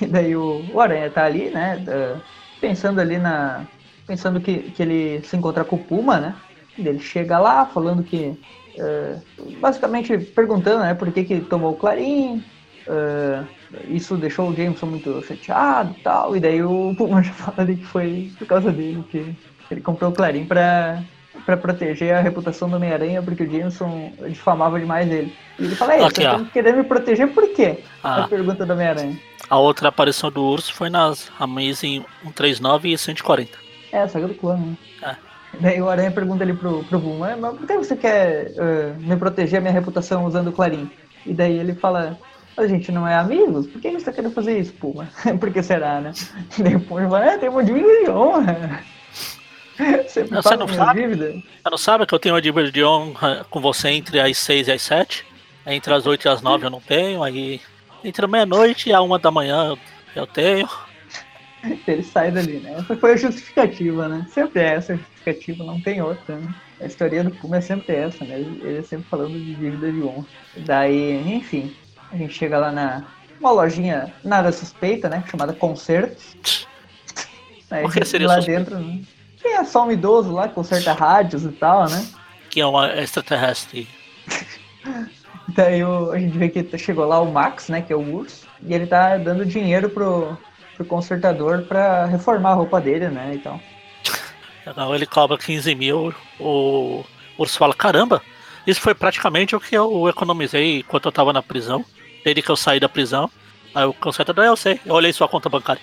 E daí o, o Aranha tá ali, né? pensando ali na. Pensando que, que ele se encontra com o Puma, né? E ele chega lá falando que. uh, basicamente perguntando, né, por que, que tomou o Clarim. uh, isso deixou o Jameson muito chateado e tal. E daí o Puma já fala ali que foi por causa dele que ele comprou o Clarim pra, pra proteger a reputação do Homem-Aranha, porque o Jameson difamava demais ele. E ele fala, ei, Aqui, você querendo me proteger por quê? Ah. A pergunta do Homem-Aranha. A outra aparição do urso foi nas Amazing 139 e 140. É, a saga do clã, né? É. Daí o Aranha pergunta ali pro, pro Puma, mas por que você quer eh, me proteger a minha reputação usando o Clarim? E daí ele fala, a gente não é amigos? Por que você tá querendo fazer isso, Puma? por que será, né? O Puma fala, é, tem uma dívida de honra. Sempre Não, você não sabe? dívida. Você não sabe que eu tenho uma dívida de honra com você entre as 6 e as 7? Entre as 8 e as 9 eu não tenho, aí entre a meia-noite e a 1 da manhã eu- tenho. Ele sai dali, né? Essa foi a justificativa, né? Sempre é essa a justificativa, não tem outra, né? A história do Puma é sempre essa, né? Ele é sempre falando de dívida de honra. Daí, enfim, a gente chega lá na uma lojinha nada suspeita, né? Chamada Concertos. Aí Por que seria lá suspeito? dentro, né? Tem é só um idoso lá que conserta rádios e tal, né? Que é uma extraterrestre. Daí o- a gente vê que chegou lá o Max, né? Que é o urso. E ele tá dando dinheiro pro, pro consertador pra reformar a roupa dele, né? Então. Então ele cobra 15 mil, o urso fala, caramba, isso foi praticamente o que eu economizei enquanto eu tava na prisão, desde que eu saí da prisão. Aí o consertador, eu sei, eu olhei sua conta bancária.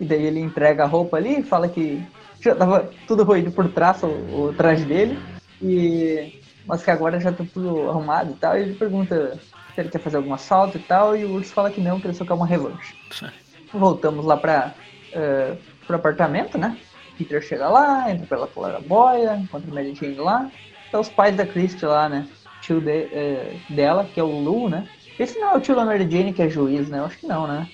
E daí ele entrega a roupa ali, fala que já tava tudo roído por trás o, o traje dele. E. Mas que agora já tá tudo arrumado e tal. E ele pergunta se ele quer fazer algum assalto e tal. E o urso fala que não, que ele só quer uma revanche. Voltamos lá pra, eh, pro apartamento, né? Peter chega lá, entra pela claraboia, encontra Mary Jane lá. Tá os pais da Christie lá, né? Tio de- eh, dela, que é o Lu, né? Esse não é o tio Mary Jane que é juiz, né? Eu acho que não, né?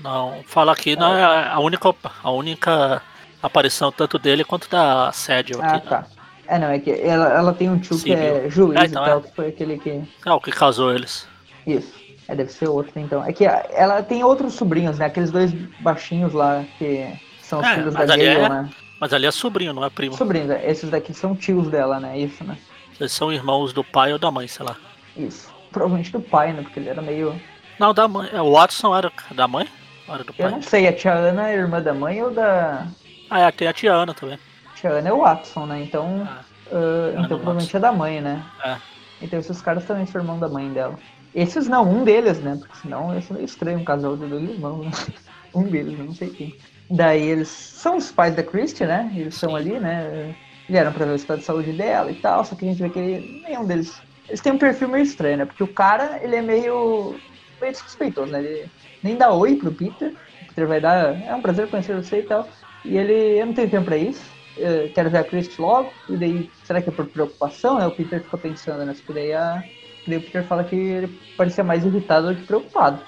Não, fala aqui, não é a única, a única aparição tanto dele quanto da Sédio Ah, aqui. né? tá. É, não, é que ela, ela tem um tio que é juiz Ah, e então tal, é. que foi aquele que. É o que casou eles. Isso. É, deve ser outro, então. É que ela tem outros sobrinhos, né? Aqueles dois baixinhos lá que são os É, filhos da Gale, é- né? Mas ali é sobrinho, não é primo. Sobrinhos, é, esses daqui são tios dela, né? Isso, né? Eles são irmãos do pai ou da mãe, sei lá. Isso. Provavelmente do pai, né? Porque ele era meio. Não, da mãe. O Watson era da mãe? Era do Eu pai? não sei, a tia Ana é irmã da mãe ou da. Ah, é, tem a tia Ana também. Tia Ana é o Watson, né? Então. Ah, Ana então provavelmente Watson. é da mãe, né? É. Então esses caras também são irmão da mãe dela. Esses não, um deles, né? Porque senão ia ser meio estranho um casal de dois irmãos, né? Um deles, eu não sei quem. Daí eles são os pais da Christie, né? Eles são ali, né? Vieram pra ver o estado de saúde dela e tal, só que a gente vê que nenhum deles. Eles têm um perfil meio estranho, né? Porque o cara, ele é meio. meio desrespeitoso, né? Ele nem dá oi pro Peter. O Peter vai dar. É um prazer conhecer você e tal. E ele. Eu não tenho tempo pra isso. Eu quero ver a Christie logo. E daí, será que é por preocupação, né? O Peter fica pensando, né? Porque daí, a, daí o Peter fala que ele parecia mais irritado do que preocupado.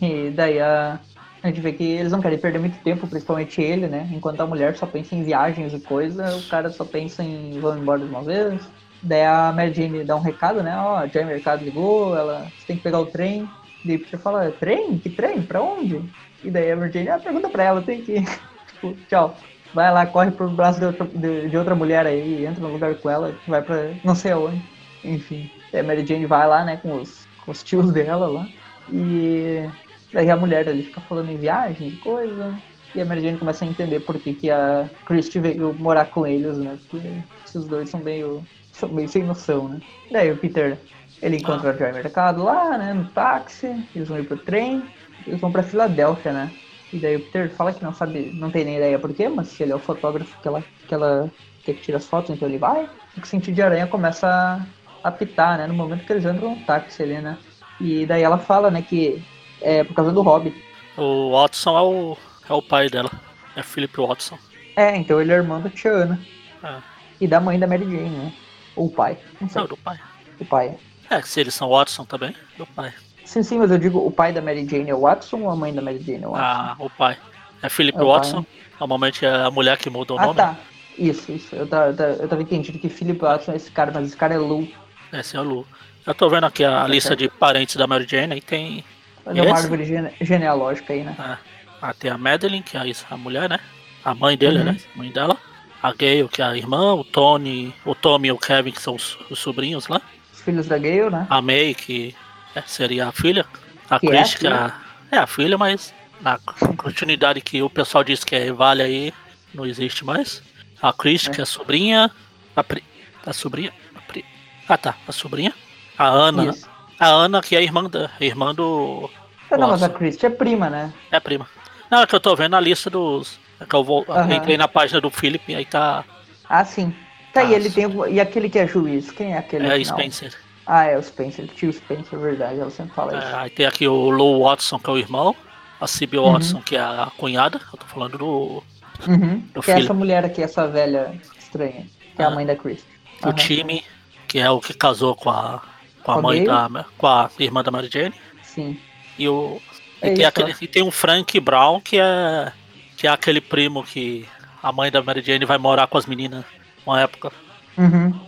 E daí a, a gente vê que eles não querem perder muito tempo, principalmente ele, né? Enquanto a mulher só pensa em viagens e coisa, o cara só pensa em vão embora de uma vez. Daí a Mary Jane dá um recado, né? Ó, a Joy Mercado ligou, ela você tem que pegar o trem. Daí o Peter fala, trem? Que trem? Pra onde? E daí a Mary Jane, ah, pergunta pra ela, tem que tipo, tchau. Vai lá, corre pro braço de outra, de, de outra mulher aí, entra no lugar com ela, vai pra não sei aonde. Enfim. Daí a Mary Jane vai lá, né, com os, com os tios dela lá. E daí a mulher ali fica falando em viagem e coisa. E a Mary Jane começa a entender por que, que a Christie veio morar com eles, né? Porque esses dois são meio, são meio sem noção, né? Daí o Peter, ele encontra a Joy Mercado lá, né? No táxi, eles vão ir pro trem, eles vão pra Filadélfia, né? E daí o Peter fala que não sabe, não tem nem ideia por quê, mas se ele é o fotógrafo que ela, que ela quer que tira as fotos, então ele vai. E o sentido de aranha começa a apitar, né? No momento que eles entram no táxi ali, né? E daí ela fala, né, que é por causa do Hobbit. O Watson é o, é o pai dela. É Philip Watson. É, então ele é irmão da Tia Ana. É. E da mãe da Mary Jane, né? Ou o pai. Não sei. Não, do pai. O pai. É, se eles são Watson também, do pai. Sim, sim, mas eu digo o pai da Mary Jane é o Watson ou a mãe da Mary Jane é o Watson? Ah, o pai. É Philip É o pai, Watson. Normalmente é a mulher que muda o Ah, nome. tá. Isso, isso. Eu tava, eu tava entendido que Philip Watson é esse cara, mas esse cara é Lou. Esse é o Lu. Eu tô vendo aqui a lista de parentes da Mary Jane e tem. Fazer uma esse? árvore gene- genealógica aí, né? Ah, ah, tem a Madeline, que é a- a mulher, né? A mãe dele, Uhum. né? A mãe dela. A Gale, que é a irmã. O Tony, o Tommy e o Kevin, que são os, os sobrinhos lá. Os filhos da Gale, né? A May, que é, seria a filha. A Que é a Chris, que é a, é a filha, mas na continuidade que o pessoal diz que é vale aí, não existe mais. A Chris, É. que é a sobrinha. A, pri, a sobrinha. a pri- ah tá, a sobrinha. A Ana. né? Isso. A Ana, que é a irmã, da, irmã do. Não, mas a. Christie é prima, né? É prima. Não, é que eu tô vendo a lista dos. É que eu vou. Aham. Entrei na página do Philip e aí tá. Ah, sim. Tá, e Ah, ele tem. o- E aquele que é juiz? Quem é aquele? É Não. Spencer. Ah, é o Spencer. Tio Spencer, verdade. Ela sempre fala É, isso. aí tem aqui o Lou Watson, que é o irmão. A Sibyl Uhum. Watson, que é a cunhada. Eu tô falando do. Uhum. do Que é filho. essa mulher aqui, essa velha estranha. Que é a Ah. mãe da Christie. O time, que é o que casou com a, com a mãe da. com a irmã da Mary Jane. Sim. E o. É e, tem aquele, e tem um Frank Brown, que é. Que é aquele primo que a mãe da Mary Jane vai morar com as meninas uma época. Uhum.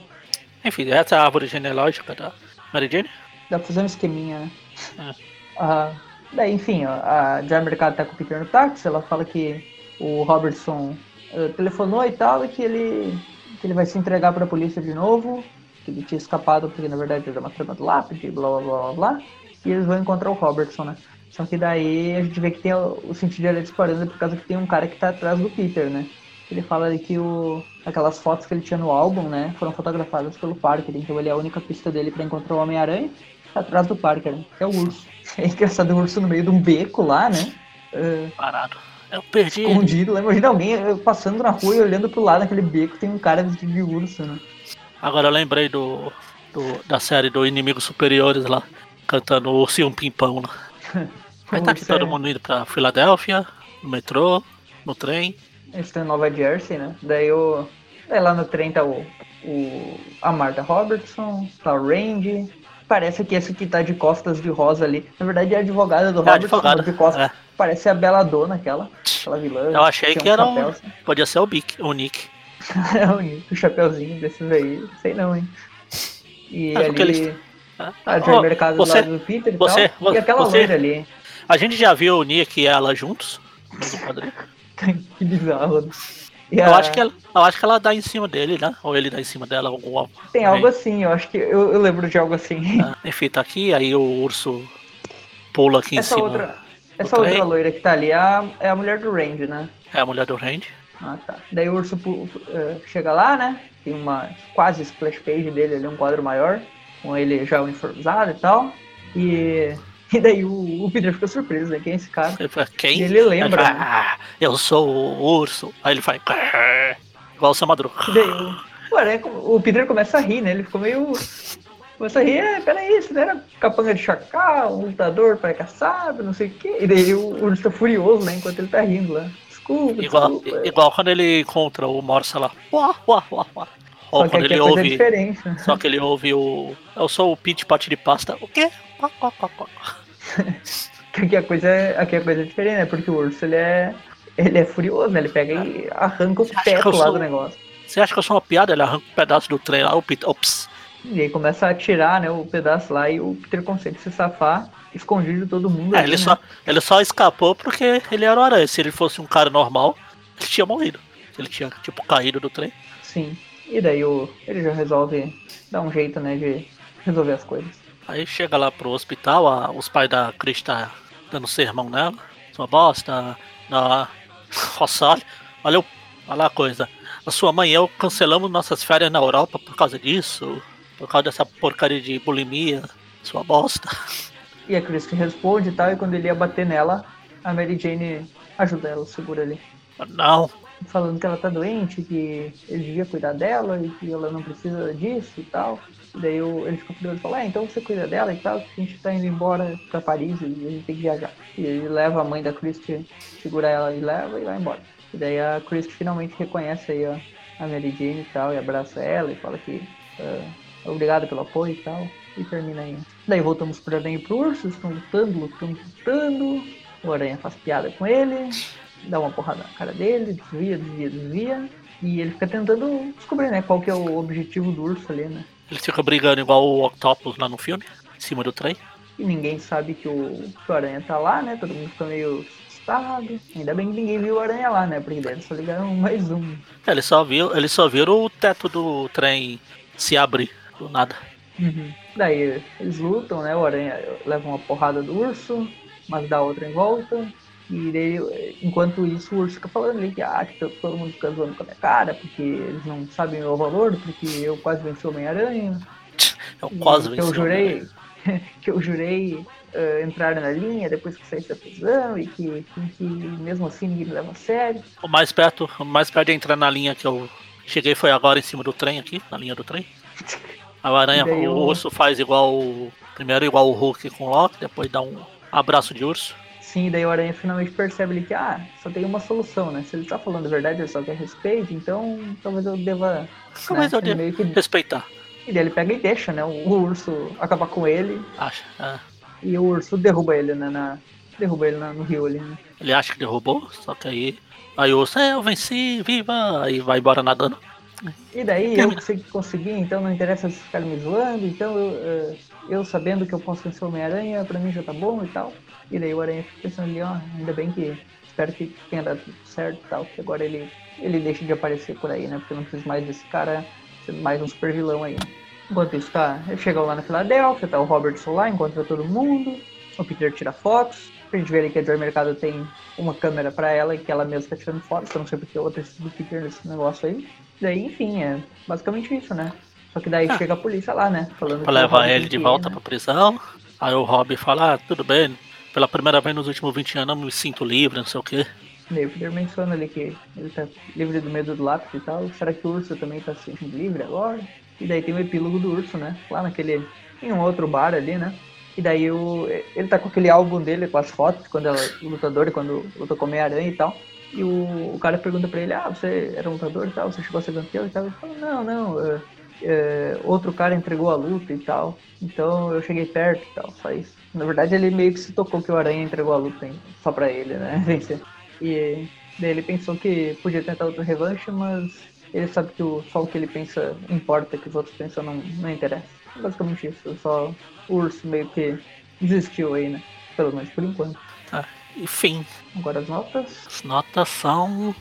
Enfim, essa é a árvore genealógica da Mary Jane. Dá pra fazer um esqueminha, né? É. Ah, daí, enfim, a Joy Mercado tá com o Peter no táxi, ela fala que o Robertson eh, telefonou e tal, e que ele, que ele vai se entregar pra polícia de novo, que ele tinha escapado porque na verdade era uma trama do lápide, blá blá blá blá blá, e eles vão encontrar o Robertson, né? Só que daí a gente vê que tem o, o sentido de disparando por causa que tem um cara que tá atrás do Peter, né? Ele fala ali que o, aquelas fotos que ele tinha no álbum, né, foram fotografadas pelo Parker, então ele é a única pista dele pra encontrar o Homem-Aranha, tá atrás do Parker, né? que é o urso. É engraçado o urso no meio de um beco lá, né? eh, Parado. Eu perdi. escondido lá. Imagina alguém eh, passando na rua e olhando pro lado naquele beco, tem um cara vestido de urso, né? Agora eu lembrei do, do- da série do Inimigos Superiores lá, cantando o Ursinho Pimpão lá. Aí tá aqui Urso é- todo mundo indo pra Filadélfia, no metrô, no trem. Eles estão em Nova Jersey, né? Daí o. Daí lá no trem tá o. o a Martha Robertson, tá o Randy. Parece que esse que tá de costas de rosa ali. Na verdade é a advogada do É Robertson, advogada, mas de costas. é. Parece a Bela Dona, aquela. Aquela vilã. Eu achei tinha que era chapéu, um. assim. Podia ser o Bic, o Nick. É o o chapeuzinho desses aí. Sei não, hein? E Mas o que ali. Eles- A Ô, Joy Mercado do você- do Peter e você- tal. E aquela você- loira ali. A gente já viu o Nick e ela juntos que bizarro. Eu acho que ela, eu acho que ela dá em cima dele, né? Ou ele dá em cima dela, algum Tem algo assim, eu acho que eu, eu lembro de algo assim. Ah, Enfim, tá aqui, aí o urso pula aqui em Essa cima. outra, essa trem. outra loira que tá ali é a, é a mulher do Randy, né? É a mulher do Randy. Ah, tá. Daí o urso eh, chega lá, né? Tem uma quase splash page dele ali, um quadro maior, com ele já uniformizado e tal. E, e daí o, o Peter fica surpreso, né? Quem é esse cara? Ele fala, quem? E ele lembra, Ele fala, "Ah, eu sou o urso. Aí ele faz. Igual o seu Madruga. E daí o, aranha com- o Peter começa a rir, né? Ele ficou meio. Começa a rir, é, peraí, isso não era capanga de chacal, um lutador para caçado, não sei o quê. E daí o urso tá furioso, né? Enquanto ele tá rindo lá. Desculpa, Igual, desculpa. igual quando ele encontra o Morsa lá. Uá, uá, uá, uá. Ou Só que quando ele é ouve. Só que ele ouve o. Eu sou o Pete Pote de Pasta. O quê? Aqui a coisa é, aqui a coisa é diferente, né? Porque o urso ele é, ele é furioso, né? Ele pega e arranca o teto lá sou- do negócio. Você acha que eu sou uma piada? Ele arranca um pedaço do trem lá, o Pete. Ops. E aí começa a atirar, né, o pedaço lá e o Peter consegue se safar, escondido de todo mundo. É, ali, ele, né? só, ele só escapou porque ele era o aranha. Se ele fosse um cara normal, ele tinha morrido. Ele tinha, tipo, caído do trem. Sim. E daí o, ele já resolve dar um jeito, né, de resolver as coisas. Aí chega lá pro hospital, a- os pais da Cris tá dando sermão nela. Sua bosta, na Rossal. Olha, olha a coisa. A sua mãe e eu cancelamos nossas férias na Europa por causa disso. Por causa dessa porcaria de bulimia. Sua bosta. E a Christie responde e tal, e quando ele ia bater nela, a Mary Jane ajuda ela, segura ali. Não. Falando que ela tá doente, que ele devia cuidar dela e que ela não precisa disso e tal. E daí o- ele fica curioso e fala, ah, então você cuida dela e tal, a gente tá indo embora pra Paris e a gente tem que viajar. E ele leva a mãe da Christie, segura ela e leva e vai embora. E daí a Christie finalmente reconhece aí a, a Mary Jane e tal, e abraça ela e fala que ah, obrigado pelo apoio e tal. E termina aí. Daí voltamos pro Aranha e pro Urso, estão lutando, lutando, lutando. O Aranha faz piada com ele, dá uma porrada na cara dele, desvia, desvia, desvia. E ele fica tentando descobrir, né, qual que é o objetivo do urso ali, né? Ele fica brigando igual o Octopus lá no filme, em cima do trem. E ninguém sabe que o, que o Aranha tá lá, né? Todo mundo fica meio assustado. Ainda bem que ninguém viu o Aranha lá, né? Porque deve só ligaram mais um. É, ele só viu, ele só viram o teto do trem se abrir do nada. Uhum. Daí eles lutam, né? O Aranha leva uma porrada do urso, mas dá outra em volta. E daí, enquanto isso, o urso fica falando ali que, ah, que todo mundo fica zoando com a minha cara, porque eles não sabem o meu valor, porque eu quase venci o Homem-Aranha. Eu quase que venci. eu jurei, que eu jurei uh, entrar na linha depois que saísse da prisão e que, que mesmo assim ninguém me leva a sério. O mais perto, o mais perto de entrar na linha que eu cheguei foi agora em cima do trem aqui, na linha do trem. A aranha, o urso faz igual. Primeiro igual o Hulk com o Loki, depois dá um abraço de urso. Sim, daí o Aranha finalmente percebe ali que, ah, só tem uma solução, né? Se ele tá falando a verdade, ele só quer respeito, então talvez eu deva. Talvez eu ele devo meio que... respeitar. E daí ele pega e deixa, né? O urso acabar com ele Acha. é. e o urso derruba ele, né? Na... Derruba ele na- no rio ali, né? Ele acha que derrubou, só que aí. Aí o urso, é, eu venci, viva! Aí vai embora nadando. E daí eu Termina. consegui conseguir, então não interessa se ficarem me zoando, então eu, eh, eu sabendo que eu posso vencer o Homem-Aranha, pra mim já tá bom e tal. E daí o Aranha fica pensando ali, ó, ainda bem que espero que tenha dado tudo certo e tal, que agora ele, ele deixa de aparecer por aí, né? Porque eu não preciso mais desse cara sendo mais um super vilão aí. Enquanto isso, tá, ele chega lá na Filadélfia, tá o Robertson lá, encontra todo mundo, o Peter tira fotos, pra gente ver ali que a Joy Mercado tem uma câmera pra ela e que ela mesma tá tirando fotos, eu não sei porque outra do Peter nesse negócio aí. Daí, enfim, é basicamente isso, né? Só que daí Ah. chega a polícia lá, né? Falando Pra levar ele de volta né? pra prisão. Aí o Rob fala, ah, tudo bem, pela primeira vez nos últimos 20 anos eu me sinto livre, não sei o quê. Peter menciona ali que ele tá livre do medo do lápis e tal. Será que o urso também tá se sentindo livre agora? E daí tem o epílogo do urso, né? Lá naquele. em um outro bar ali, né? E daí o, ele tá com aquele álbum dele com as fotos, quando ela, o lutador, quando lutou com Homem-Aranha e tal. E o, o cara pergunta pra ele, ah, você era lutador e tal, você chegou a ser campeão e tal. Ele fala, não, não, é, é, outro cara entregou a luta e tal. Então eu cheguei perto e tal, só isso. Na verdade ele meio que se tocou que o Aranha entregou a luta hein, só pra ele, né? Vencer. E daí ele pensou que podia tentar outra revanche, mas ele sabe que o, só o que ele pensa importa, que os outros pensam não, não interessa. Basicamente isso, só o urso meio que desistiu aí, né? Pelo menos por enquanto. Ah, enfim, Agora as notas. as notas são.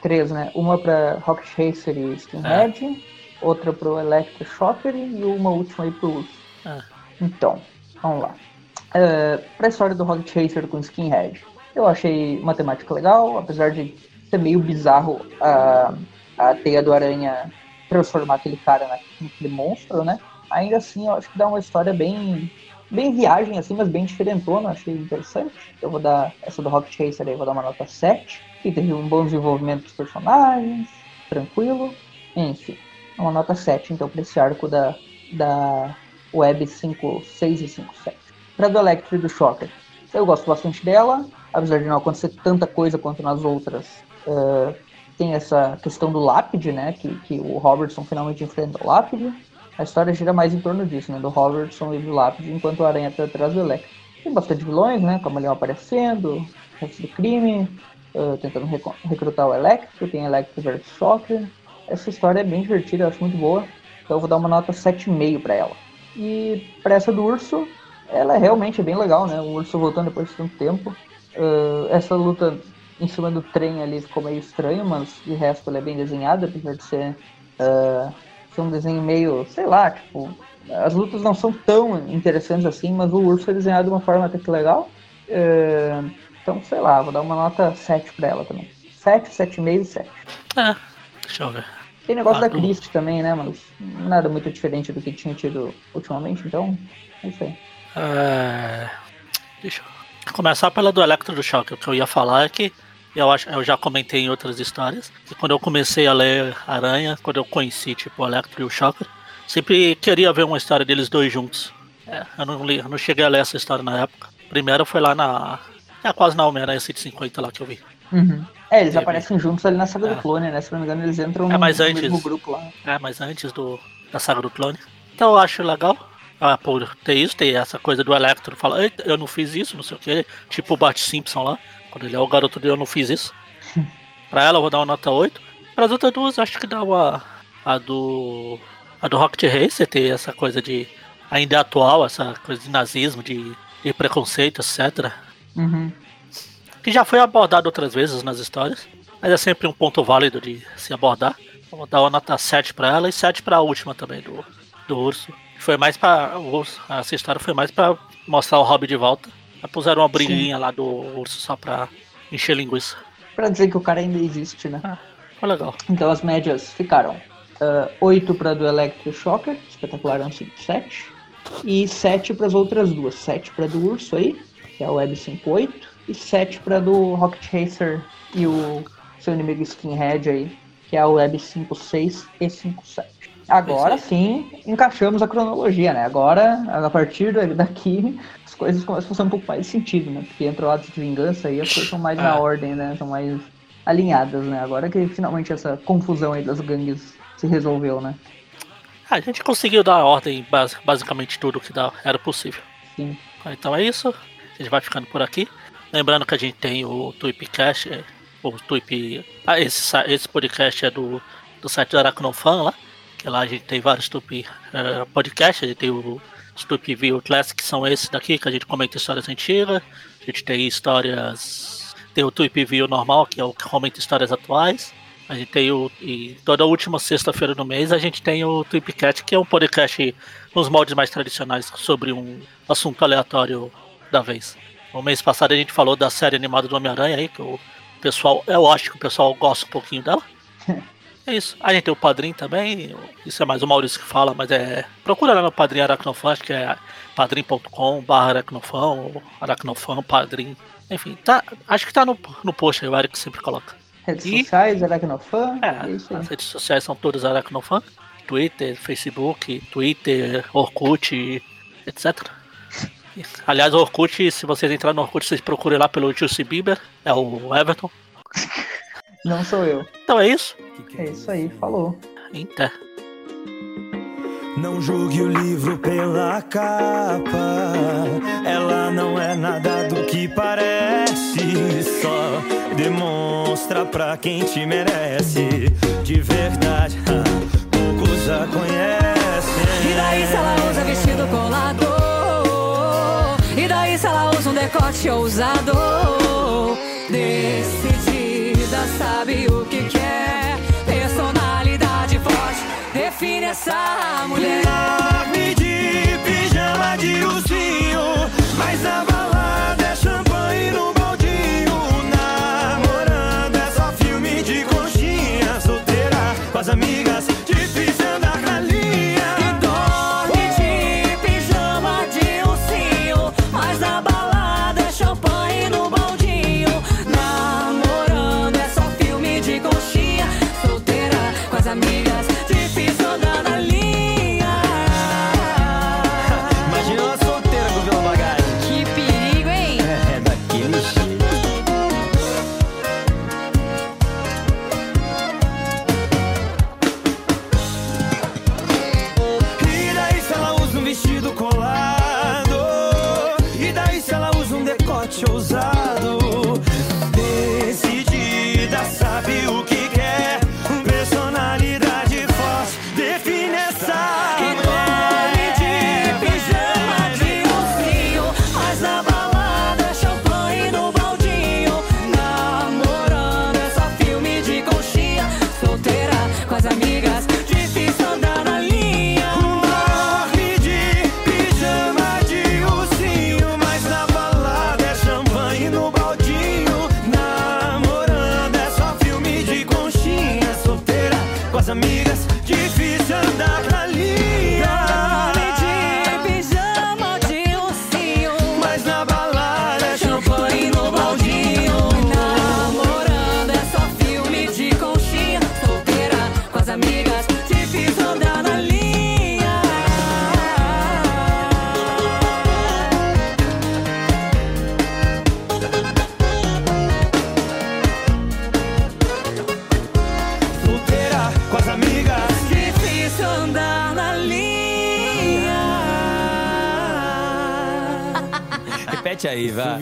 Três, né? Uma pra Rocket Racer e Skinhead, outra pro Electro Shocker e uma última aí pro urso. Ah, Então, vamos lá. Uh, pra história do Rocket Racer com Skinhead, eu achei uma temática legal, apesar de ser meio bizarro a, a teia do aranha transformar aquele cara na- naquele monstro, né? Ainda assim, eu acho que dá uma história bem, bem viagem, assim, mas bem diferentona, achei interessante. Eu vou dar, essa do Rocket Racer aí, vou dar uma nota 7, que teve um bom desenvolvimento dos personagens, tranquilo, enfim, uma nota 7, então, pra esse arco da, da Web 5, 6 e 5, 7. Pra do Electro e do Shocker, eu gosto bastante dela, apesar de não acontecer tanta coisa quanto nas outras. eh, tem essa questão do lápide, né? Que, que o Robertson finalmente enfrenta o lápide. A história gira mais em torno disso, né? Do Robertson e do lápide, enquanto o Aranha tá atrás do Electro. Tem bastante vilões, né? Camaleão aparecendo, resto do crime, eh, tentando recrutar o Electro, tem Electro versus Shocker. Essa história é bem divertida, eu acho muito boa. Então eu vou dar uma nota 7,5 pra ela. E pra essa do urso, ela é realmente bem legal, né? O urso voltando depois de tanto tempo. Uh, essa luta em cima do trem ali ficou meio estranho, mas de resto ela é bem desenhada, apesar de ser, uh, ser um desenho meio, sei lá, tipo. As lutas não são tão interessantes assim, mas o urso é desenhado de uma forma até que legal. Uh, então, sei lá, vou dar uma nota 7 pra ela também. 7, 7,5 e 7. é, deixa eu ver. Tem negócio Ah, da Christie também, né, mas nada muito diferente do que tinha tido ultimamente, então é isso aí. É, deixa eu começar pela do Electro do Shocker. O que eu ia falar é que eu, acho, eu já comentei em outras histórias que quando eu comecei a ler Aranha, quando eu conheci tipo, o Electro e o Shocker, sempre queria ver uma história deles dois juntos. É, eu, não li, eu não cheguei a ler essa história na época. Primeiro foi lá na. É quase na Homem-Aranha 150 lá que eu vi. É, eles aparecem juntos ali na saga É. do clone, né? Se não me engano, eles entram É, no, antes- mesmo grupo lá. É, mas antes do, da saga do clone. Então eu acho legal. Ah, por ter isso, ter essa coisa do Electro falar, "Eita, eu não fiz isso, não sei o que. Tipo o Bart Simpson lá, quando ele é o garoto de eu não fiz isso. pra ela eu vou dar uma nota 8. Para as outras duas, acho que dá uma. A do. A do Rocket Racer tem essa coisa de. Ainda é atual, essa coisa de nazismo, de, de preconceito, etc. Uhum. Que já foi abordado outras vezes nas histórias. Mas é sempre um ponto válido de se abordar. Vou dar uma nota 7 pra ela e 7 pra última também, do, do urso. Foi mais urso- Essa história foi mais pra mostrar o Hobby de volta. Puseram uma briguinha lá do urso só pra encher linguiça. Pra dizer que o cara ainda existe, né? Foi legal. Então as médias ficaram ah, 8 para do Electro Shocker, espetacular é um 7, e 7 para as outras duas. 7 para do Urso aí, que é o Web 5.8, e 7 para do Rocket Racer e o seu inimigo Skinhead aí, que é o Web 5.6 e 5.7. Agora sim encaixamos a cronologia, né? Agora, a partir da- daqui, as coisas começam a fazer um pouco mais de sentido, né? Porque entra o ato de vingança e as coisas são mais na É. ordem, né? São mais alinhadas, né? Agora que finalmente essa confusão aí das gangues se resolveu, né? A gente conseguiu dar ordem basi- basicamente tudo que era possível. Sim. Então é isso. A gente vai ficando por aqui. Lembrando que a gente tem o Tweepcast, é, o Tweep. Ah, esse, esse podcast é do, do site do Aracnofan lá. Que lá a gente tem vários Tweep eh, podcasts. A gente tem o, os Tweep View Classic, que são esses daqui, que a gente comenta histórias antigas. A gente tem histórias. Tem o Tweep View normal, que é o que comenta histórias atuais. A gente tem o. E toda última sexta-feira do mês a gente tem o Tweepcast, que é um podcast nos moldes mais tradicionais sobre um assunto aleatório da vez. No mês passado a gente falou da série animada do Homem-Aranha aí, que o pessoal. Eu acho que o pessoal gosta um pouquinho dela. É isso. A gente tem o Padrim também. Isso é mais o Maurício que fala, mas é. Procura lá no Padrim Aracnofan, acho que é padrim.com.br aracnofan, ou aracnofan, padrim. Enfim, tá, acho que tá no, no post aí, o Eric sempre coloca. Redes E- sociais, Aracnofan, É, é isso aí. as redes sociais são todas Aracnofan. Twitter, Facebook, Twitter, Orkut, etc. Aliás, o Orkut, se vocês entrarem no Orkut, vocês procurem lá pelo Justin Bieber, é o Everton. Não sou eu. Então é isso. É isso aí, falou. Até. Não julgue o livro pela capa. Ela não é nada do que parece. Só demonstra pra quem te merece. De verdade, poucos a conhecem. E daí se ela usa vestido colado? Decote ousado? Decidida, sabe o que quer? Personalidade forte, define essa mulher. Dorme de pijama de ursinho, Riva.